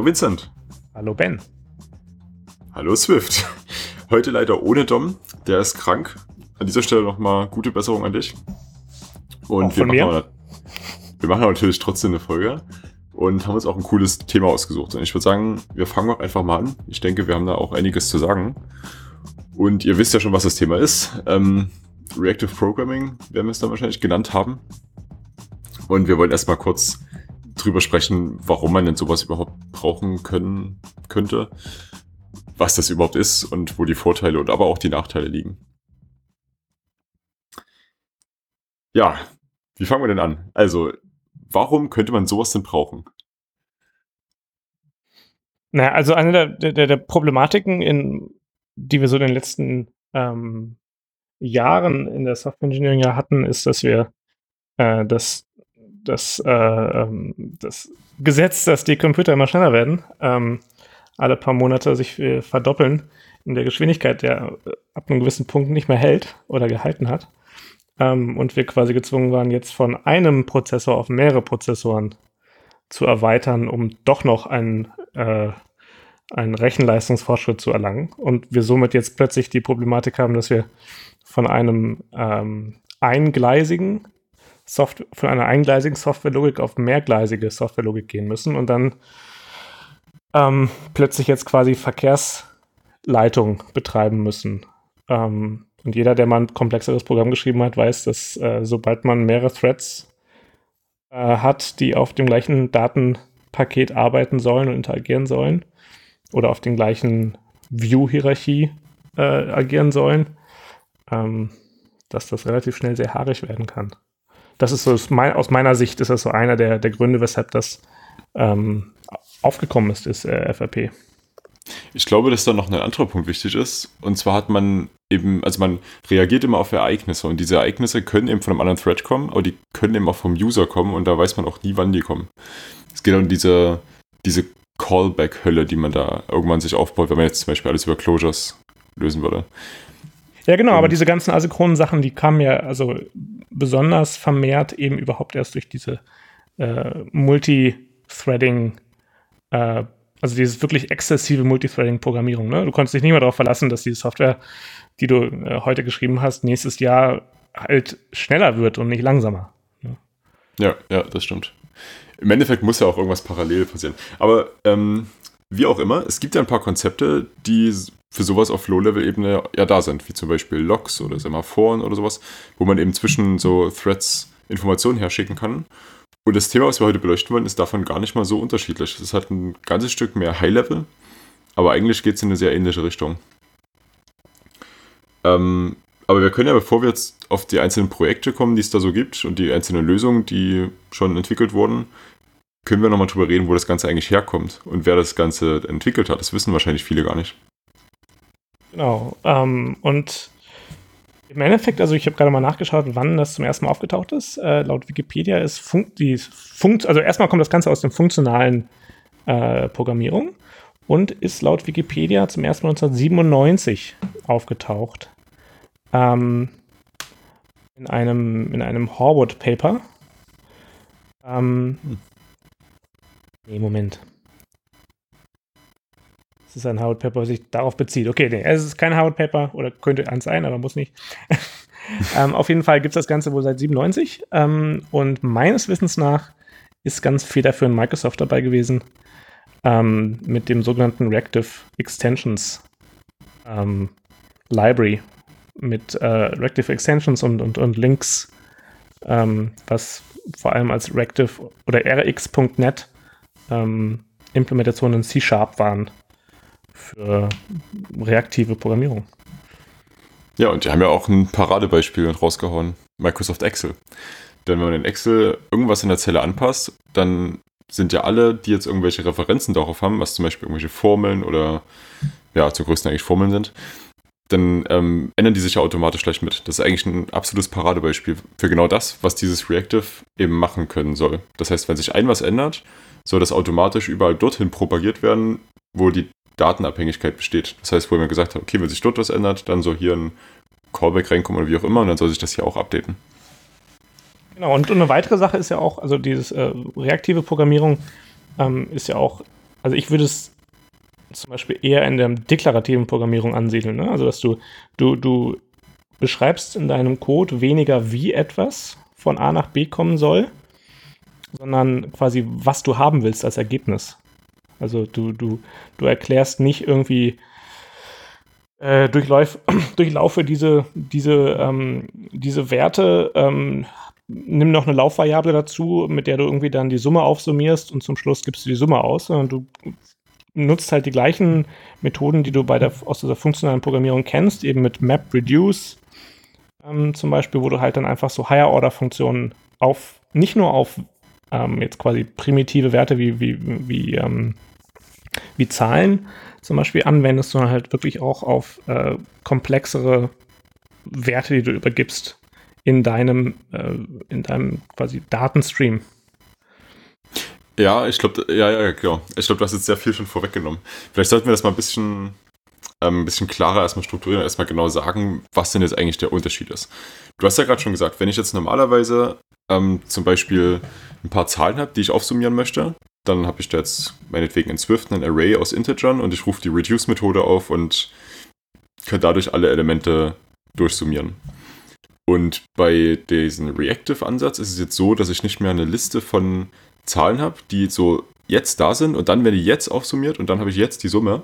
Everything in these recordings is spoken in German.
Hallo Vincent. Hallo Ben. Hallo Swift. Heute leider ohne Dom, der ist krank. An dieser Stelle nochmal gute Besserung an dich. Und wir machen, aber, wir machen natürlich trotzdem eine Folge und haben uns auch ein cooles Thema ausgesucht. Und ich würde sagen, wir fangen auch einfach mal an. Ich denke, wir haben da auch einiges zu sagen. Und ihr wisst ja schon, was das Thema ist. Ähm, Reactive Programming werden wir es dann wahrscheinlich genannt haben. Und wir wollen erstmal kurz drüber sprechen, warum man denn sowas überhaupt brauchen können könnte, was das überhaupt ist und wo die Vorteile und aber auch die Nachteile liegen. Ja, wie fangen wir denn an? Also, warum könnte man sowas denn brauchen? Naja, also eine der, der, der Problematiken, in, die wir so in den letzten ähm, Jahren in der Software Engineering ja hatten, ist, dass wir äh, das, das, äh, ähm, das Gesetz, dass die Computer immer schneller werden, ähm, alle paar Monate sich äh, verdoppeln in der Geschwindigkeit, der äh, ab einem gewissen Punkt nicht mehr hält oder gehalten hat. Ähm, und wir quasi gezwungen waren, jetzt von einem Prozessor auf mehrere Prozessoren zu erweitern, um doch noch einen, äh, einen Rechenleistungsfortschritt zu erlangen. Und wir somit jetzt plötzlich die Problematik haben, dass wir von einem ähm, eingleisigen Software, von einer eingleisigen Softwarelogik auf mehrgleisige Softwarelogik gehen müssen und dann ähm, plötzlich jetzt quasi Verkehrsleitung betreiben müssen. Ähm, und jeder, der mal ein komplexeres Programm geschrieben hat, weiß, dass äh, sobald man mehrere Threads äh, hat, die auf dem gleichen Datenpaket arbeiten sollen und interagieren sollen oder auf den gleichen View-Hierarchie äh, agieren sollen, ähm, dass das relativ schnell sehr haarig werden kann. Das ist so, aus meiner Sicht ist das so einer der, der Gründe, weshalb das ähm, aufgekommen ist, ist äh, FRP. Ich glaube, dass da noch ein anderer Punkt wichtig ist. Und zwar hat man eben, also man reagiert immer auf Ereignisse und diese Ereignisse können eben von einem anderen Thread kommen, aber die können eben auch vom User kommen und da weiß man auch nie, wann die kommen. Es geht um diese, diese Callback-Hölle, die man da irgendwann sich aufbaut, wenn man jetzt zum Beispiel alles über Closures lösen würde. Ja, genau, aber diese ganzen asynchronen Sachen, die kamen ja also besonders vermehrt eben überhaupt erst durch diese äh, Multithreading äh, also dieses wirklich exzessive Multithreading-Programmierung. Ne? Du konntest dich nicht mehr darauf verlassen, dass die Software, die du äh, heute geschrieben hast, nächstes Jahr halt schneller wird und nicht langsamer. Ne? Ja, ja, das stimmt. Im Endeffekt muss ja auch irgendwas parallel passieren. Aber ähm, wie auch immer, es gibt ja ein paar Konzepte, die für sowas auf Low-Level-Ebene ja da sind, wie zum Beispiel Logs oder Semaphoren oder sowas, wo man eben zwischen so Threads Informationen herschicken kann. Und das Thema, was wir heute beleuchten wollen, ist davon gar nicht mal so unterschiedlich. Es hat ein ganzes Stück mehr High-Level, aber eigentlich geht es in eine sehr ähnliche Richtung. Ähm, aber wir können ja, bevor wir jetzt auf die einzelnen Projekte kommen, die es da so gibt und die einzelnen Lösungen, die schon entwickelt wurden, können wir nochmal drüber reden, wo das Ganze eigentlich herkommt und wer das Ganze entwickelt hat. Das wissen wahrscheinlich viele gar nicht. Genau. Ähm, und im Endeffekt, also ich habe gerade mal nachgeschaut, wann das zum ersten Mal aufgetaucht ist. Äh, laut Wikipedia ist Fun die Funkt, also erstmal kommt das Ganze aus der funktionalen äh, Programmierung und ist laut Wikipedia zum ersten Mal 1997 aufgetaucht. Ähm, in einem, in einem Horwood Paper. Ähm, hm. Nee, Moment. Es ist ein Howard was sich darauf bezieht. Okay, nee, es ist kein Howard Paper oder könnte eins sein, aber muss nicht. ähm, auf jeden Fall gibt es das Ganze wohl seit 97 ähm, und meines Wissens nach ist ganz federführend Microsoft dabei gewesen ähm, mit dem sogenannten Reactive Extensions ähm, Library mit äh, Reactive Extensions und, und, und Links, ähm, was vor allem als Reactive oder rx.net ähm, Implementationen in C-Sharp waren für reaktive Programmierung. Ja, und die haben ja auch ein Paradebeispiel rausgehauen: Microsoft Excel. Denn wenn man in Excel irgendwas in der Zelle anpasst, dann sind ja alle, die jetzt irgendwelche Referenzen darauf haben, was zum Beispiel irgendwelche Formeln oder ja, zur größten eigentlich Formeln sind, dann ähm, ändern die sich ja automatisch gleich mit. Das ist eigentlich ein absolutes Paradebeispiel für genau das, was dieses Reactive eben machen können soll. Das heißt, wenn sich ein was ändert, soll das automatisch überall dorthin propagiert werden, wo die Datenabhängigkeit besteht. Das heißt, wo man gesagt hat, okay, wenn sich dort was ändert, dann soll hier ein Callback reinkommen oder wie auch immer und dann soll sich das hier auch updaten. Genau, und eine weitere Sache ist ja auch, also diese äh, reaktive Programmierung ähm, ist ja auch also ich würde es zum Beispiel eher in der deklarativen Programmierung ansiedeln. Ne? Also dass du, du, du beschreibst in deinem Code weniger, wie etwas von A nach B kommen soll, sondern quasi, was du haben willst als Ergebnis. Also du, du, du erklärst nicht irgendwie, äh, durchlauf, durchlaufe diese, diese, ähm, diese Werte, ähm, nimm noch eine Laufvariable dazu, mit der du irgendwie dann die Summe aufsummierst und zum Schluss gibst du die Summe aus, sondern du nutzt halt die gleichen Methoden, die du bei der, aus dieser funktionalen Programmierung kennst, eben mit Map Reduce ähm, zum Beispiel, wo du halt dann einfach so Higher-Order-Funktionen auf, nicht nur auf ähm, jetzt quasi primitive Werte wie, wie, wie, ähm, wie Zahlen zum Beispiel anwendest, sondern halt wirklich auch auf äh, komplexere Werte, die du übergibst in deinem, äh, in deinem quasi Datenstream. Ja, ich glaube, ja, ja, genau. Ich glaube, du hast jetzt sehr viel schon vorweggenommen. Vielleicht sollten wir das mal ein bisschen, ähm, ein bisschen klarer erstmal strukturieren, erstmal genau sagen, was denn jetzt eigentlich der Unterschied ist. Du hast ja gerade schon gesagt, wenn ich jetzt normalerweise ähm, zum Beispiel ein paar Zahlen habe, die ich aufsummieren möchte, dann habe ich da jetzt meinetwegen in Swift ein Array aus Integern und ich rufe die Reduce-Methode auf und kann dadurch alle Elemente durchsummieren. Und bei diesem Reactive-Ansatz ist es jetzt so, dass ich nicht mehr eine Liste von Zahlen habe, die so jetzt da sind und dann werden die jetzt aufsummiert und dann habe ich jetzt die Summe,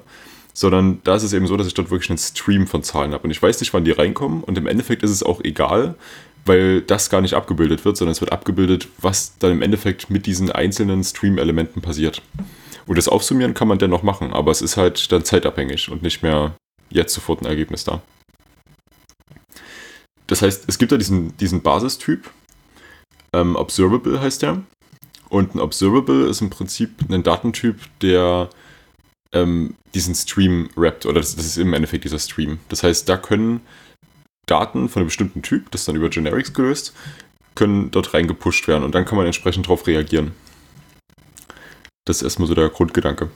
sondern da ist es eben so, dass ich dort wirklich einen Stream von Zahlen habe und ich weiß nicht, wann die reinkommen und im Endeffekt ist es auch egal, weil das gar nicht abgebildet wird, sondern es wird abgebildet, was dann im Endeffekt mit diesen einzelnen Stream-Elementen passiert. Und das Aufsummieren kann man dennoch machen, aber es ist halt dann zeitabhängig und nicht mehr jetzt sofort ein Ergebnis da. Das heißt, es gibt da diesen, diesen Basistyp, ähm, Observable heißt der. Und ein Observable ist im Prinzip ein Datentyp, der ähm, diesen Stream rappt, oder das, das, ist im Endeffekt dieser Stream. Das heißt, da können Daten von einem bestimmten Typ, das ist dann über Generics gelöst, können dort reingepusht werden und dann kann man entsprechend darauf reagieren. Das ist erstmal so der Grundgedanke.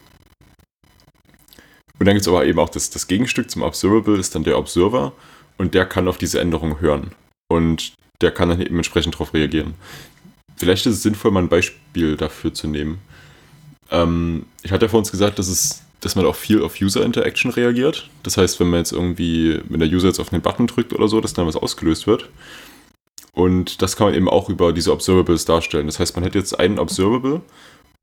Und dann gibt es aber eben auch das, das Gegenstück zum Observable, ist dann der Observer und der kann auf diese Änderung hören. Und der kann dann eben entsprechend darauf reagieren. Vielleicht ist es sinnvoll, mal ein Beispiel dafür zu nehmen. Ähm, ich hatte ja vor uns gesagt, dass, es, dass man auch viel auf User-Interaction reagiert. Das heißt, wenn man jetzt irgendwie, wenn der User jetzt auf einen Button drückt oder so, dass dann was ausgelöst wird. Und das kann man eben auch über diese Observables darstellen. Das heißt, man hätte jetzt einen Observable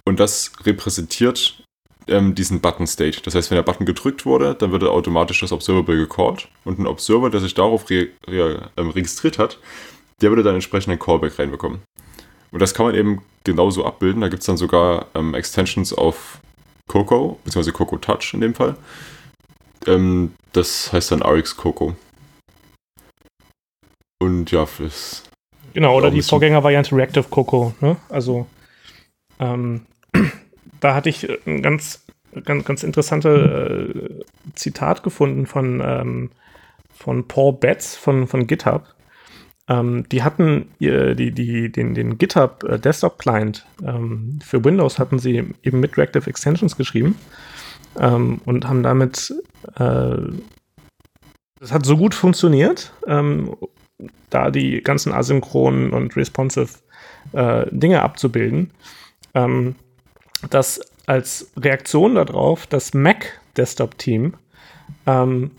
und das repräsentiert ähm, diesen Button-State. Das heißt, wenn der Button gedrückt wurde, dann wird automatisch das Observable gecallt und ein Observer, der sich darauf re re ähm, registriert hat, der würde dann entsprechend einen Callback reinbekommen. Und das kann man eben genauso abbilden. Da gibt es dann sogar ähm, Extensions auf Coco, beziehungsweise Coco Touch in dem Fall. Ähm, das heißt dann RX Coco. Und ja, fürs. Genau, oder die Vorgängervariante Reactive Coco. Ne? Also, ähm, da hatte ich ein ganz, ganz, ganz interessante äh, Zitat gefunden von, ähm, von Paul Betts von, von GitHub. Ähm, die hatten die, die, den, den GitHub äh, Desktop Client ähm, für Windows hatten sie eben mit Reactive Extensions geschrieben ähm, und haben damit, äh, das hat so gut funktioniert, ähm, da die ganzen asynchronen und responsive äh, Dinge abzubilden, ähm, dass als Reaktion darauf das Mac Desktop Team ähm,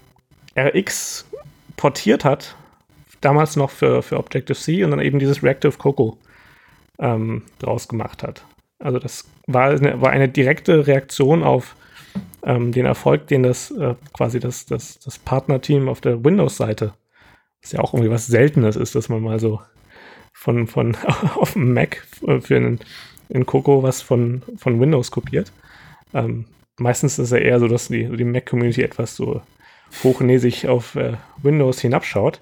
RX portiert hat damals noch für, für Objective-C und dann eben dieses Reactive Coco ähm, draus gemacht hat. Also das war eine, war eine direkte Reaktion auf ähm, den Erfolg, den das äh, quasi das, das, das Partnerteam auf der Windows-Seite, was ja auch irgendwie was Seltenes ist, dass man mal so von, von auf dem Mac für einen, in Coco was von, von Windows kopiert. Ähm, meistens ist es ja eher so, dass die, die Mac-Community etwas so hochnäsig auf äh, Windows hinabschaut.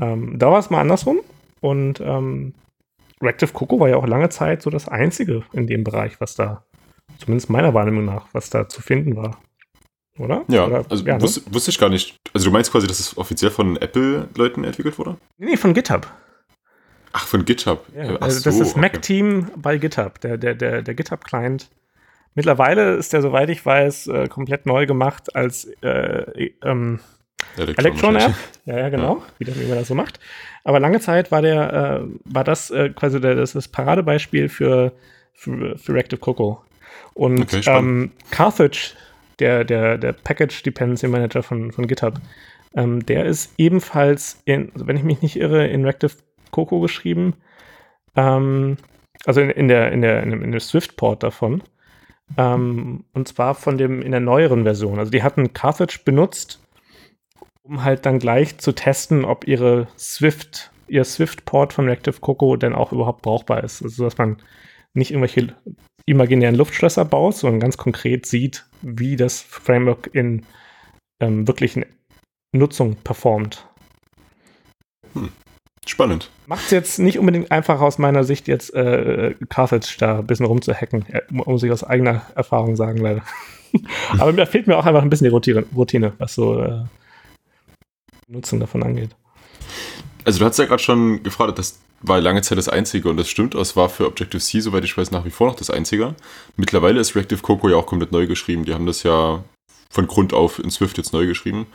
Ähm, da war es mal andersrum. Und ähm, Reactive Coco war ja auch lange Zeit so das einzige in dem Bereich, was da, zumindest meiner Wahrnehmung nach, was da zu finden war. Oder? Ja, Oder, also ja, ne? wusste, wusste, ich gar nicht. Also du meinst quasi, dass es offiziell von Apple-Leuten entwickelt wurde? Nee, nee, von GitHub. Ach, von GitHub. Ja, also so, das ist das Mac-Team bei GitHub, der, der, der, der GitHub-Client. Mittlerweile ist der, soweit ich weiß, äh, komplett neu gemacht als äh, ähm, Electron App. Ja, ja, genau, ja. Wie, wie man das so macht. Aber lange Zeit war der, äh, war das äh, quasi der, das, das Paradebeispiel für, für, für Reactive Coco. Und okay, ähm, Carthage, der, der, der Package Dependency Manager von, von GitHub, ähm, der ist ebenfalls, in, also wenn ich mich nicht irre, in Reactive Coco geschrieben. Ähm, also in, in, der, in, der, in, dem, dem Swift-Port davon. Ähm, und zwar von dem in der neueren Version. Also die hatten Carthage benutzt, um halt dann gleich zu testen, ob ihre Swift, ihr Swift-Port von Reactive Coco denn auch überhaupt brauchbar ist. Also dass man nicht irgendwelche imaginären Luftschlösser baut, sondern ganz konkret sieht, wie das Framework in ähm, wirklichen Nutzung performt. Hm. Spannend. Macht es jetzt nicht unbedingt einfach aus meiner Sicht, jetzt äh, Carthage da ein bisschen rumzuhacken, muss ich aus eigener Erfahrung sagen, leider. Aber da fehlt mir auch einfach ein bisschen die Routine, Routine was so äh, Nutzen davon angeht. Also du hast ja gerade schon gefragt, das war lange Zeit das Einzige und das stimmt, es war für Objective-C, soweit ich weiß, nach wie vor noch das Einzige. Mittlerweile ist Reactive Coco ja auch komplett neu geschrieben. Die haben das ja von Grund auf in Swift jetzt neu geschrieben.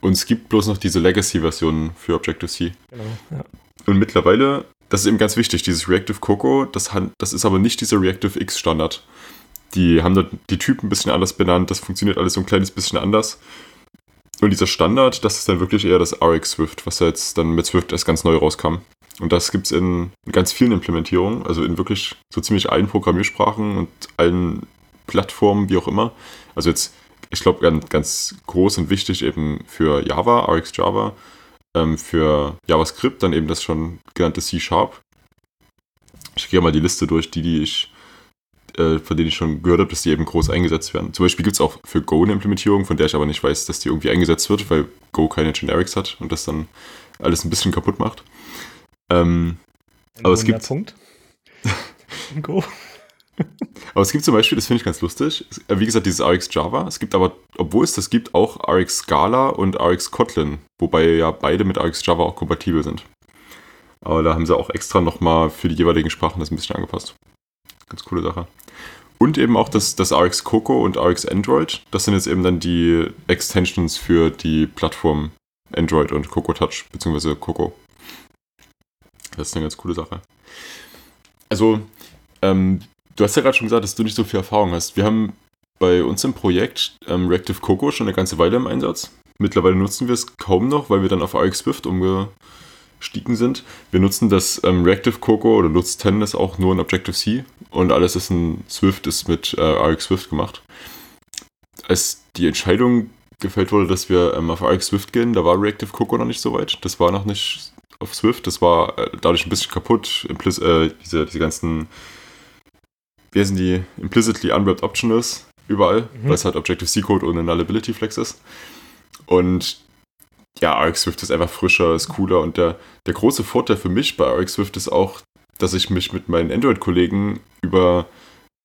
Und es gibt bloß noch diese Legacy-Version für Objective-C. Genau, ja. Und mittlerweile, das ist eben ganz wichtig, dieses Reactive Coco, das, das ist aber nicht dieser Reactive X-Standard. Die haben da die Typen ein bisschen anders benannt, das funktioniert alles so ein kleines bisschen anders. Und dieser Standard, das ist dann wirklich eher das RX Swift, was ja jetzt dann mit Swift erst ganz neu rauskam. Und das gibt es in ganz vielen Implementierungen, also in wirklich so ziemlich allen Programmiersprachen und allen Plattformen, wie auch immer. Also jetzt ich glaube, ganz, ganz groß und wichtig eben für Java, RX Java, ähm, für JavaScript dann eben das schon genannte C-Sharp. Ich gehe mal die Liste durch, die, die ich, äh, von denen ich schon gehört habe, dass die eben groß eingesetzt werden. Zum Beispiel gibt es auch für Go eine Implementierung, von der ich aber nicht weiß, dass die irgendwie eingesetzt wird, weil Go keine Generics hat und das dann alles ein bisschen kaputt macht. Ähm, aber es gibt. Punkt. Go. aber es gibt zum Beispiel, das finde ich ganz lustig, äh, wie gesagt, dieses RX Java. Es gibt aber, obwohl es das gibt, auch RX Scala und RX Kotlin, wobei ja beide mit RX Java auch kompatibel sind. Aber da haben sie auch extra nochmal für die jeweiligen Sprachen das ein bisschen angepasst. Ganz coole Sache. Und eben auch das, das RX Coco und RX Android. Das sind jetzt eben dann die Extensions für die Plattform Android und Coco Touch, beziehungsweise Coco. Das ist eine ganz coole Sache. Also, ähm, Du hast ja gerade schon gesagt, dass du nicht so viel Erfahrung hast. Wir haben bei uns im Projekt ähm, Reactive Coco schon eine ganze Weile im Einsatz. Mittlerweile nutzen wir es kaum noch, weil wir dann auf RX Swift umgestiegen sind. Wir nutzen das ähm, Reactive Coco oder Lutz 10 ist auch nur in Objective-C und alles ist in Swift ist mit äh, RX Swift gemacht. Als die Entscheidung gefällt wurde, dass wir ähm, auf RX Swift gehen, da war Reactive Coco noch nicht so weit. Das war noch nicht auf Swift, das war äh, dadurch ein bisschen kaputt. Implis äh, diese, diese ganzen wie sind die implicitly unwrapped optionals überall, mhm. weil es halt Objective-C-Code ohne Nullability Flex ist. Und ja, RX Swift ist einfach frischer, ist cooler und der, der große Vorteil für mich bei RX Swift ist auch, dass ich mich mit meinen Android-Kollegen über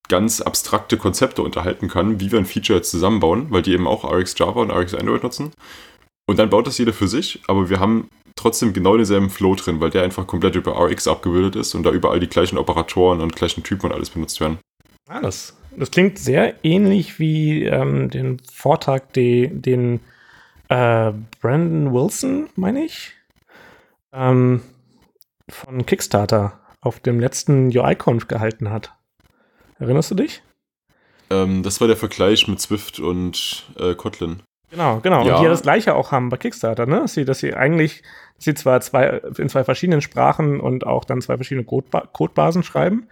ganz abstrakte Konzepte unterhalten kann, wie wir ein Feature jetzt zusammenbauen, weil die eben auch RX Java und RX Android nutzen. Und dann baut das jeder für sich, aber wir haben trotzdem genau denselben Flow drin, weil der einfach komplett über RX abgebildet ist und da überall die gleichen Operatoren und gleichen Typen und alles benutzt werden. Ah, das, das klingt sehr ähnlich wie ähm, den Vortrag, die, den äh, Brandon Wilson, meine ich, ähm, von Kickstarter auf dem letzten UI-Conf gehalten hat. Erinnerst du dich? Ähm, das war der Vergleich mit Swift und äh, Kotlin. Genau, genau. Ja. Und die ja das gleiche auch haben bei Kickstarter, ne? Dass sie, dass sie eigentlich, dass sie zwar zwei, in zwei verschiedenen Sprachen und auch dann zwei verschiedene Codeba Codebasen schreiben,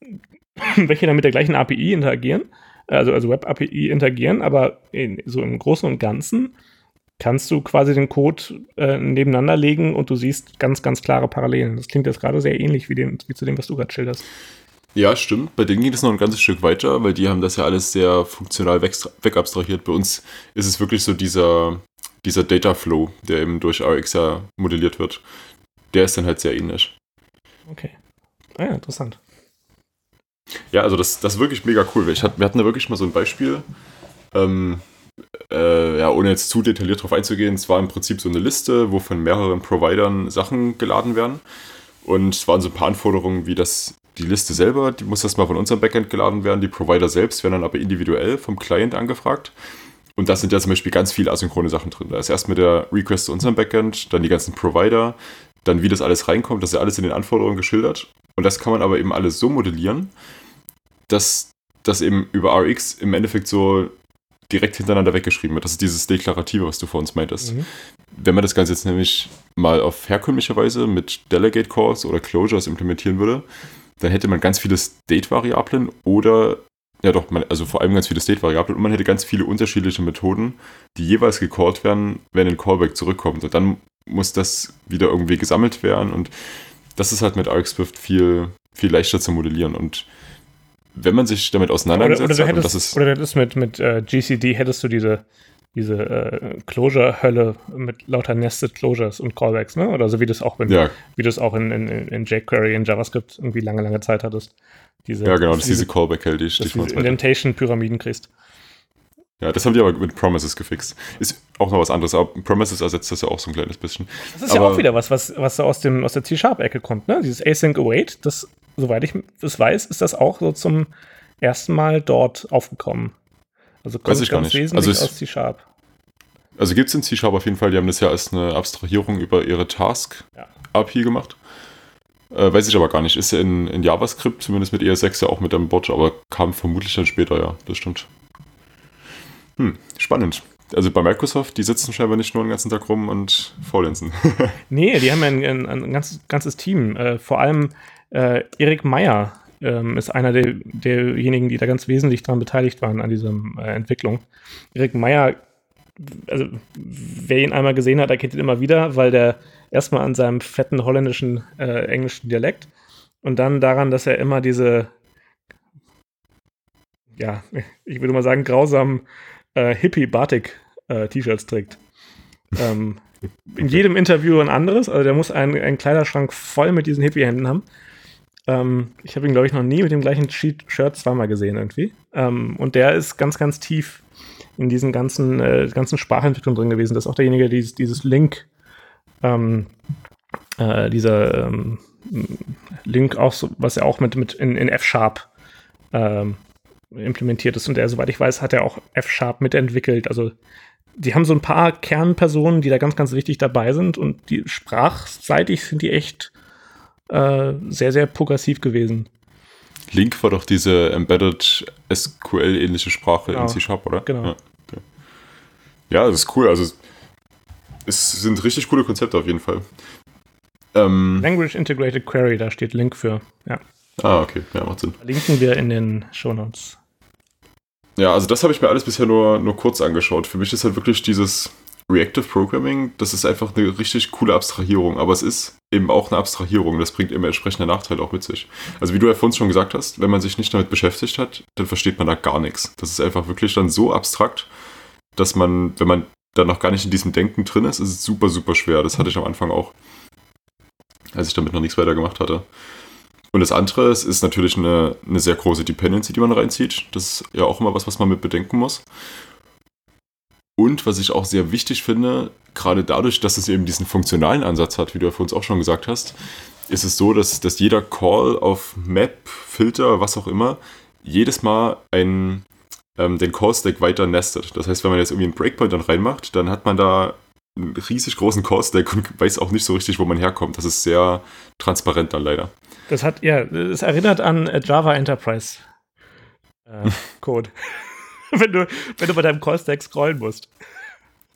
welche dann mit der gleichen API interagieren, also, also Web-API interagieren, aber in, so im Großen und Ganzen kannst du quasi den Code äh, nebeneinander legen und du siehst ganz, ganz klare Parallelen. Das klingt jetzt gerade sehr ähnlich wie, dem, wie zu dem, was du gerade schilderst. Ja, stimmt. Bei denen geht es noch ein ganzes Stück weiter, weil die haben das ja alles sehr funktional wegabstrahiert. Bei uns ist es wirklich so dieser, dieser Data Flow, der eben durch RX ja modelliert wird. Der ist dann halt sehr ähnlich. Okay. Ah ja, interessant. Ja, also das, das ist wirklich mega cool. Ich hat, wir hatten da wirklich mal so ein Beispiel, ähm, äh, ja, ohne jetzt zu detailliert drauf einzugehen, es war im Prinzip so eine Liste, wo von mehreren Providern Sachen geladen werden. Und es waren so ein paar Anforderungen, wie das die Liste selber, die muss erstmal von unserem Backend geladen werden. Die Provider selbst werden dann aber individuell vom Client angefragt. Und da sind ja zum Beispiel ganz viele asynchrone Sachen drin. Da ist erst mit der Request zu unserem Backend, dann die ganzen Provider, dann wie das alles reinkommt, das ist ja alles in den Anforderungen geschildert. Und das kann man aber eben alles so modellieren, dass dass eben über RX im Endeffekt so direkt hintereinander weggeschrieben wird. Das ist dieses Deklarative, was du vor uns meintest. Mhm. Wenn man das Ganze jetzt nämlich mal auf herkömmliche Weise mit Delegate Calls oder Closures implementieren würde, dann hätte man ganz viele State-Variablen oder, ja doch, man, also vor allem ganz viele State-Variablen und man hätte ganz viele unterschiedliche Methoden, die jeweils gecallt werden, wenn ein Callback zurückkommt. Und dann muss das wieder irgendwie gesammelt werden und das ist halt mit RxSwift viel, viel leichter zu modellieren und wenn man sich damit auseinandersetzt, oder, oder, hättest, das ist oder du hättest mit, mit äh, GCD hättest du diese, diese uh, Closure-Hölle mit lauter Nested Closures und Callbacks, ne? Oder so wie das auch, in, ja. wie das auch in, in, in jQuery, in JavaScript irgendwie lange, lange Zeit hattest. Diese, ja, genau, dass diese, diese Callback-Hell, die Stichwort. Indentation-Pyramiden kriegst. Ja, das haben die aber mit Promises gefixt. Ist auch noch was anderes, aber Promises ersetzt das ja auch so ein kleines bisschen. Das ist aber, ja auch wieder was, was, was so aus, dem, aus der C-Sharp-Ecke kommt, ne? Dieses Async Await, das soweit ich es weiß, ist das auch so zum ersten Mal dort aufgekommen. Also kommt weiß ich ganz gar nicht. wesentlich also aus C-Sharp. Also gibt es in C-Sharp auf jeden Fall, die haben das ja als eine Abstrahierung über ihre Task-API ja. gemacht. Äh, weiß ich aber gar nicht. Ist ja in, in, JavaScript, zumindest mit ES6 ja auch mit einem Bot, aber kam vermutlich dann später, ja, das stimmt. Hm, spannend. Also bei Microsoft, die sitzen scheinbar nicht nur den ganzen Tag rum und faulenzen. nee, die haben ja ein, ein, ein ganzes, ganzes Team. Äh, vor allem äh, Erik Meyer ähm, ist einer der, derjenigen, die da ganz wesentlich daran beteiligt waren, an dieser äh, Entwicklung. Erik Meyer, also wer ihn einmal gesehen hat, erkennt ihn immer wieder, weil der erstmal an seinem fetten holländischen, äh, englischen Dialekt und dann daran, dass er immer diese, ja, ich würde mal sagen, grausamen äh, Hippie-Batik-T-Shirts äh, trägt. Ähm, in jedem Interview ein anderes. Also der muss einen, einen Kleiderschrank voll mit diesen Hippie-Händen haben. Ähm, ich habe ihn, glaube ich, noch nie mit dem gleichen Shirt zweimal gesehen irgendwie. Ähm, und der ist ganz, ganz tief in diesen ganzen, äh, ganzen Sprachentwicklungen drin gewesen. Das ist auch derjenige, der dieses, dieses Link, ähm, äh, dieser ähm, Link auch so, was er auch mit, mit in, in F-Sharp ähm, implementiert ist. Und der, soweit ich weiß, hat er auch F-Sharp mitentwickelt. Also die haben so ein paar Kernpersonen, die da ganz, ganz wichtig dabei sind und die sprachseitig sind die echt äh, sehr, sehr progressiv gewesen. Link war doch diese Embedded SQL-ähnliche Sprache genau. in C-Sharp, oder? Genau. Ja, okay. ja, das ist cool. Also es sind richtig coole Konzepte auf jeden Fall. Ähm, Language Integrated Query, da steht Link für. Ja. Ah, okay. Ja, macht Sinn. Verlinken wir in den Show Notes. Ja, also das habe ich mir alles bisher nur, nur kurz angeschaut. Für mich ist halt wirklich dieses Reactive Programming, das ist einfach eine richtig coole Abstrahierung, aber es ist eben auch eine Abstrahierung. Das bringt immer entsprechende Nachteile auch mit sich. Also wie du ja vorhin schon gesagt hast, wenn man sich nicht damit beschäftigt hat, dann versteht man da gar nichts. Das ist einfach wirklich dann so abstrakt, dass man, wenn man da noch gar nicht in diesem Denken drin ist, ist es super, super schwer. Das hatte ich am Anfang auch, als ich damit noch nichts weiter gemacht hatte. Und das andere es ist natürlich eine, eine sehr große Dependency, die man reinzieht. Das ist ja auch immer was, was man mit bedenken muss. Und was ich auch sehr wichtig finde, gerade dadurch, dass es eben diesen funktionalen Ansatz hat, wie du ja für uns auch schon gesagt hast, ist es so, dass, dass jeder Call auf Map, Filter, was auch immer, jedes Mal ein, ähm, den Call-Stack weiter nestet. Das heißt, wenn man jetzt irgendwie einen Breakpoint dann reinmacht, dann hat man da einen riesig großen Call-Stack und weiß auch nicht so richtig, wo man herkommt. Das ist sehr transparent dann leider. Das hat, ja, es erinnert an Java Enterprise äh, Code. wenn, du, wenn du bei deinem Call-Stack scrollen musst.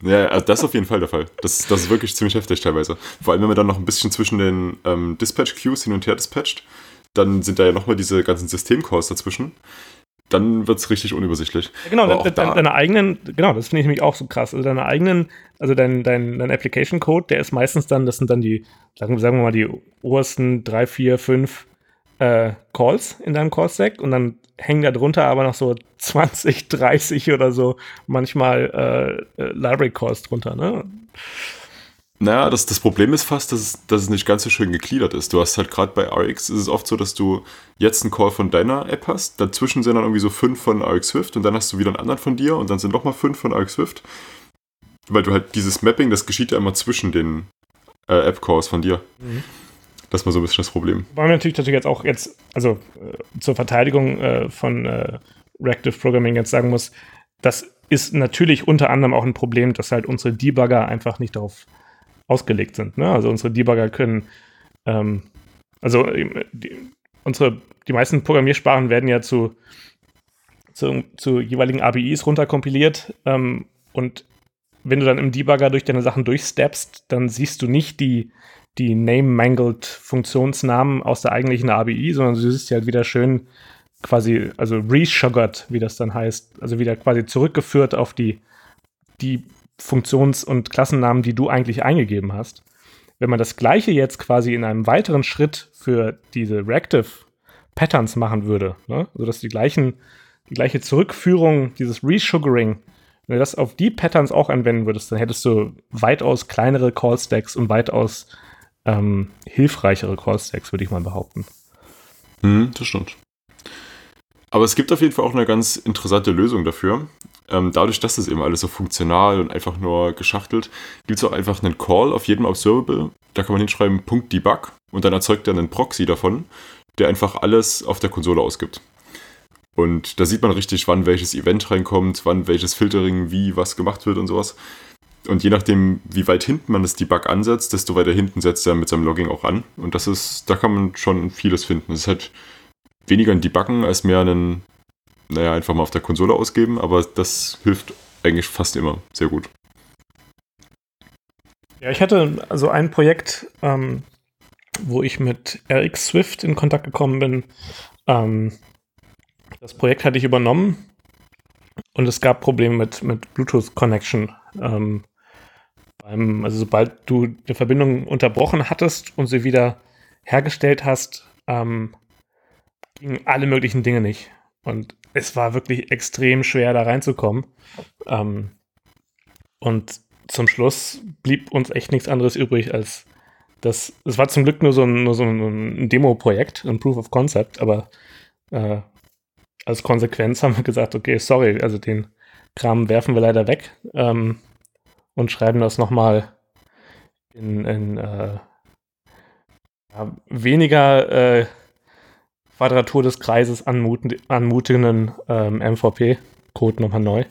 Ja, also das ist auf jeden Fall der Fall. Das, das ist wirklich ziemlich heftig teilweise. Vor allem, wenn man dann noch ein bisschen zwischen den ähm, Dispatch-Queues hin und her dispatcht, dann sind da ja nochmal diese ganzen System-Calls dazwischen. Dann wird es richtig unübersichtlich. Ja, genau, de, de, deine eigenen, genau, das finde ich nämlich auch so krass. Also deine eigenen, also dein, dein, dein Application-Code, der ist meistens dann, das sind dann die, sagen, sagen wir mal, die obersten drei, vier, fünf äh, Calls in deinem Call-Stack und dann hängen da drunter aber noch so 20, 30 oder so manchmal äh, äh, Library Calls drunter, ne? Naja, das, das Problem ist fast, dass es, dass es nicht ganz so schön gegliedert ist. Du hast halt gerade bei RX ist es oft so, dass du jetzt einen Call von deiner App hast, dazwischen sind dann irgendwie so fünf von RX Swift und dann hast du wieder einen anderen von dir und dann sind nochmal fünf von RX Swift. Weil du halt dieses Mapping, das geschieht ja immer zwischen den äh, App-Calls von dir. Mhm. Das war so ein bisschen das Problem. Wollen wir natürlich, jetzt auch jetzt, also äh, zur Verteidigung äh, von äh, Reactive Programming jetzt sagen muss, das ist natürlich unter anderem auch ein Problem, dass halt unsere Debugger einfach nicht darauf ausgelegt sind. Ne? Also unsere Debugger können, ähm, also die, unsere, die meisten Programmiersprachen werden ja zu zu, zu jeweiligen ABIs runterkompiliert. Ähm, und wenn du dann im Debugger durch deine Sachen durchsteppst, dann siehst du nicht die, die Name-Mangled Funktionsnamen aus der eigentlichen ABI, sondern du siehst halt wieder schön quasi, also resugared, wie das dann heißt, also wieder quasi zurückgeführt auf die, die Funktions- und Klassennamen, die du eigentlich eingegeben hast. Wenn man das gleiche jetzt quasi in einem weiteren Schritt für diese Reactive Patterns machen würde, ne? also die gleichen, die gleiche Zurückführung, dieses Resugaring, wenn du das auf die Patterns auch anwenden würdest, dann hättest du weitaus kleinere Callstacks und weitaus ähm, hilfreichere Callstacks, würde ich mal behaupten. Hm, das stimmt. Aber es gibt auf jeden Fall auch eine ganz interessante Lösung dafür. Ähm, dadurch, dass das eben alles so funktional und einfach nur geschachtelt, gibt es auch einfach einen Call auf jedem Observable. Da kann man hinschreiben .debug und dann erzeugt er einen Proxy davon, der einfach alles auf der Konsole ausgibt. Und da sieht man richtig, wann welches Event reinkommt, wann welches Filtering, wie was gemacht wird und sowas. Und je nachdem, wie weit hinten man das Debug ansetzt, desto weiter hinten setzt er mit seinem Logging auch an. Und das ist, da kann man schon vieles finden. Es ist halt weniger ein Debuggen als mehr einen, naja, einfach mal auf der Konsole ausgeben, aber das hilft eigentlich fast immer sehr gut. Ja, ich hatte also ein Projekt, ähm, wo ich mit RX Swift in Kontakt gekommen bin. Ähm, das Projekt hatte ich übernommen und es gab Probleme mit, mit Bluetooth-Connection. Ähm, also sobald du die Verbindung unterbrochen hattest und sie wieder hergestellt hast, ähm, gingen alle möglichen Dinge nicht. Und es war wirklich extrem schwer, da reinzukommen. Ähm, und zum Schluss blieb uns echt nichts anderes übrig, als das. Es war zum Glück nur so ein, nur so ein Demo-Projekt, ein Proof of Concept, aber äh, als Konsequenz haben wir gesagt, okay, sorry, also den Kram werfen wir leider weg ähm, und schreiben das nochmal in, in äh, ja, weniger äh, Quadratur des Kreises anmuten, anmutenden ähm, MVP-Code nochmal neu.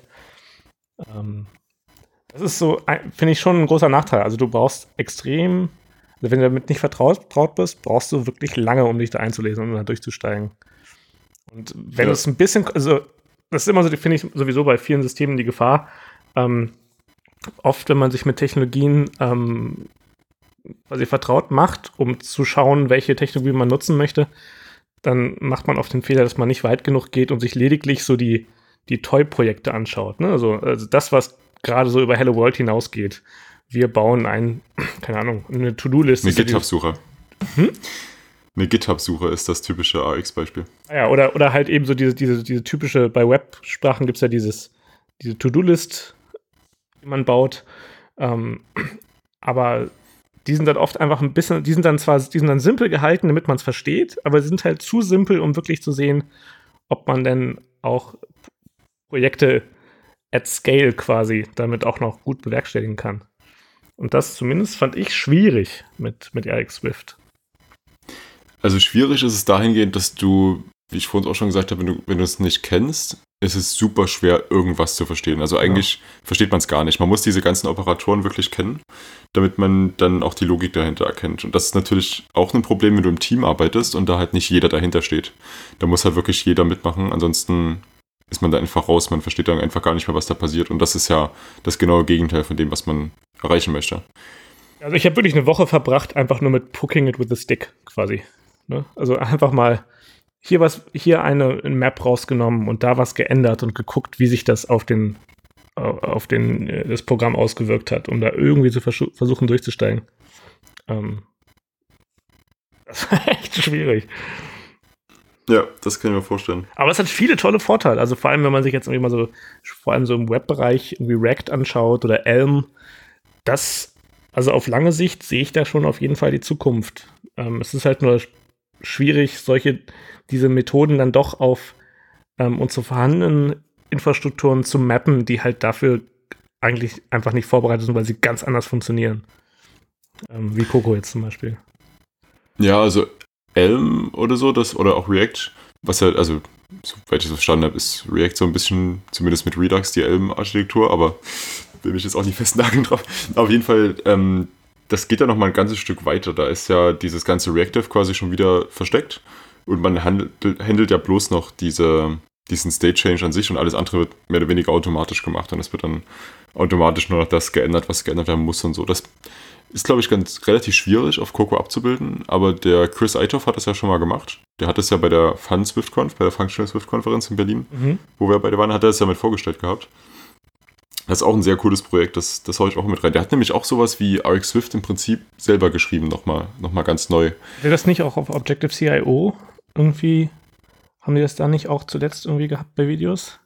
Ähm, das ist so, finde ich, schon ein großer Nachteil. Also du brauchst extrem, also wenn du damit nicht vertraut, bist, brauchst du wirklich lange, um dich da einzulesen und da durchzusteigen. Und wenn ja. es ein bisschen, also das ist immer so, finde ich sowieso bei vielen Systemen die Gefahr. Ähm, oft, wenn man sich mit Technologien ähm, quasi vertraut macht, um zu schauen, welche Technologie man nutzen möchte, dann macht man oft den Fehler, dass man nicht weit genug geht und sich lediglich so die, die Toy-Projekte anschaut. Ne? Also, also das, was gerade so über Hello World hinausgeht. Wir bauen ein, keine Ahnung, eine To-Do-Liste. Eine GitHub-Suche. Hm? Eine GitHub-Suche ist das typische AX-Beispiel. Ah ja, oder, oder halt eben so diese, diese, diese typische, bei Web-Sprachen gibt es ja dieses, diese To-Do-List, die man baut. Ähm, aber die sind dann oft einfach ein bisschen, die sind dann zwar, die sind dann simpel gehalten, damit man es versteht, aber sie sind halt zu simpel, um wirklich zu sehen, ob man denn auch Projekte at scale quasi damit auch noch gut bewerkstelligen kann. Und das zumindest fand ich schwierig mit, mit RX Swift. Also schwierig ist es dahingehend, dass du, wie ich vorhin auch schon gesagt habe, wenn du, wenn du es nicht kennst, ist es super schwer, irgendwas zu verstehen. Also eigentlich ja. versteht man es gar nicht. Man muss diese ganzen Operatoren wirklich kennen, damit man dann auch die Logik dahinter erkennt. Und das ist natürlich auch ein Problem, wenn du im Team arbeitest und da halt nicht jeder dahinter steht. Da muss halt wirklich jeder mitmachen, ansonsten ist man da einfach raus. Man versteht dann einfach gar nicht mehr, was da passiert. Und das ist ja das genaue Gegenteil von dem, was man erreichen möchte. Also ich habe wirklich eine Woche verbracht, einfach nur mit Poking it with a stick quasi. Ne? Also einfach mal hier was, hier eine Map rausgenommen und da was geändert und geguckt, wie sich das auf den, auf den, äh, das Programm ausgewirkt hat, um da irgendwie zu vers versuchen durchzusteigen. Ähm, das war echt schwierig. Ja, das kann ich mir vorstellen. Aber es hat viele tolle Vorteile. Also vor allem, wenn man sich jetzt irgendwie mal so, vor allem so im Webbereich irgendwie React anschaut oder Elm, das, also auf lange Sicht sehe ich da schon auf jeden Fall die Zukunft. Ähm, es ist halt nur schwierig, solche diese Methoden dann doch auf ähm, unsere vorhandenen Infrastrukturen zu mappen, die halt dafür eigentlich einfach nicht vorbereitet sind, weil sie ganz anders funktionieren. Ähm, wie Coco jetzt zum Beispiel. Ja, also Elm oder so, das, oder auch React, was halt, also, soweit ich es verstanden habe, ist React so ein bisschen, zumindest mit Redux, die Elm-Architektur, aber will mich jetzt auch nicht festnageln drauf. Auf jeden Fall, ähm, das geht ja noch mal ein ganzes Stück weiter. Da ist ja dieses ganze Reactive quasi schon wieder versteckt und man handelt, handelt ja bloß noch diese, diesen State Change an sich und alles andere wird mehr oder weniger automatisch gemacht und es wird dann automatisch nur noch das geändert, was geändert werden muss und so. Das ist, glaube ich, ganz relativ schwierig auf Coco abzubilden, aber der Chris Eitoff hat das ja schon mal gemacht. Der hat es ja bei der Fun SwiftConf, bei der Functional Swift Konferenz in Berlin, mhm. wo wir beide waren, hat er es ja mit vorgestellt gehabt. Das ist auch ein sehr cooles Projekt, das, das haue ich auch mit rein. Der hat nämlich auch sowas wie RX Swift im Prinzip selber geschrieben, nochmal noch mal ganz neu. Wäre das nicht auch auf Objective-CIO irgendwie? Haben die das da nicht auch zuletzt irgendwie gehabt bei Videos?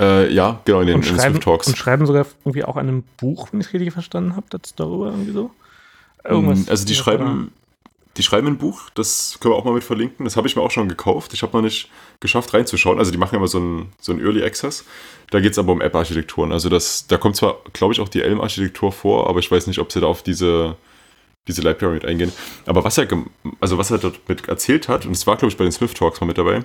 Äh, ja, genau, in den, in Swift Talks. Und schreiben sogar irgendwie auch an einem Buch, wenn ich es richtig verstanden habe, darüber irgendwie so? Irgendwas mm, also die schreiben, die schreiben ein Buch, das können wir auch mal mit verlinken. Das habe ich mir auch schon gekauft. Ich habe noch nicht geschafft reinzuschauen. Also die machen immer so ein, so ein Early Access. Da geht es aber um App-Architekturen. Also das, da kommt zwar, glaube ich, auch die Elm-Architektur vor, aber ich weiß nicht, ob sie da auf diese, diese Library mit eingehen. Aber was er, also was er dort erzählt hat, und es war, glaube ich, bei den Swift Talks mal mit dabei,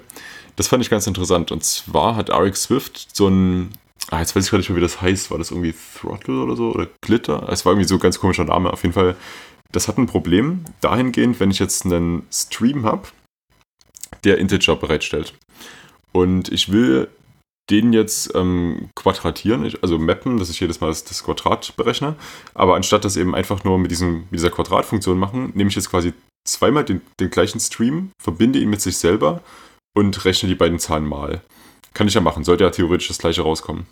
das fand ich ganz interessant. Und zwar hat RX Swift so ein, ah, jetzt weiß ich gar nicht mehr, wie das heißt. War das irgendwie Throttle oder so? Oder Glitter? Es war irgendwie so ein ganz komischer Name. Auf jeden Fall das hat ein Problem dahingehend, wenn ich jetzt einen Stream habe, der Integer bereitstellt. Und ich will den jetzt ähm, quadratieren, also mappen, dass ich jedes Mal das, das, Quadrat berechne. Aber anstatt das eben einfach nur mit, diesem, mit dieser Quadratfunktion machen, nehme ich jetzt quasi zweimal den, den gleichen Stream, verbinde ihn mit sich selber und rechne die beiden Zahlen mal. Kann ich ja machen, sollte ja theoretisch das gleiche rauskommen.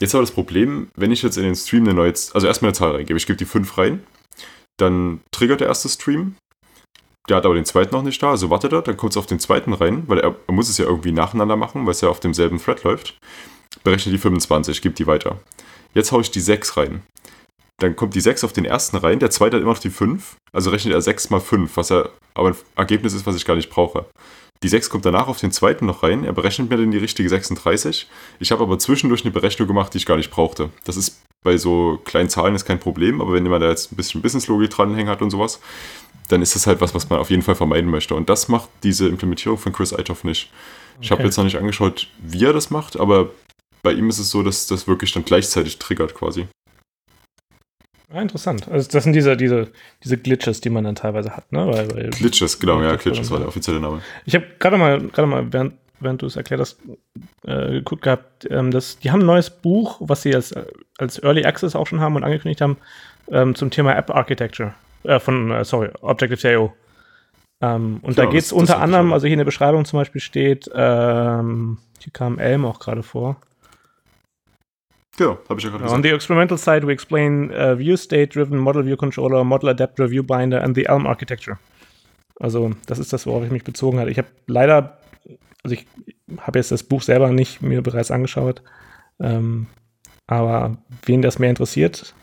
Jetzt aber das Problem, wenn ich jetzt in den Stream eine neue, also erstmal eine Zahl reingebe, ich gebe die 5 rein dann triggert der erste Stream. Der hat aber den zweiten noch nicht da, also wartet er, dann kommt es auf den zweiten rein, weil er, er, muss es ja irgendwie nacheinander machen, weil es ja auf demselben Thread läuft. Berechne die 25, gebe die weiter. Jetzt haue ich die 6 rein. Dann kommt die 6 auf den ersten rein, der zweite hat immer noch die 5, also rechnet er 6 mal 5, was er aber ein Ergebnis ist, was ich gar nicht brauche. Die 6 kommt danach auf den zweiten noch rein. Er berechnet mir dann die richtige 36. Ich habe aber zwischendurch eine Berechnung gemacht, die ich gar nicht brauchte. Das ist bei so kleinen Zahlen ist kein Problem, aber wenn jemand da jetzt ein bisschen Businesslogik dranhängen hat und sowas, dann ist das halt was, was man auf jeden Fall vermeiden möchte. Und das macht diese Implementierung von Chris Eitoff nicht. Okay. Ich habe jetzt noch nicht angeschaut, wie er das macht, aber bei ihm ist es so, dass das wirklich dann gleichzeitig triggert quasi. Ah, interessant. Also das sind diese, diese, diese Glitches, die man dann teilweise hat, ne? Weil, weil Glitches, genau, ja, Glitches war der offizielle Name. Ich habe gerade mal, gerade mal, während, während du es erklärt hast, äh, geguckt gehabt, ähm, dass, die haben ein neues Buch, was sie als, als Early Access auch schon haben und angekündigt haben, ähm, zum Thema App Architecture. Äh, von, äh, sorry, Objective-C.I.O. Ähm, und genau, da geht es unter anderem, also hier in der Beschreibung zum Beispiel steht, ähm, hier kam Elm auch gerade vor. Genau, habe ich ja gerade gesagt. On the experimental side, we explain uh, view state driven model view controller, model adapter, view binder and the Elm architecture. Also, das ist das, worauf ich mich bezogen hatte. Ich habe leider, also ich habe jetzt das Buch selber nicht mir bereits angeschaut, ähm, aber wen das mehr interessiert,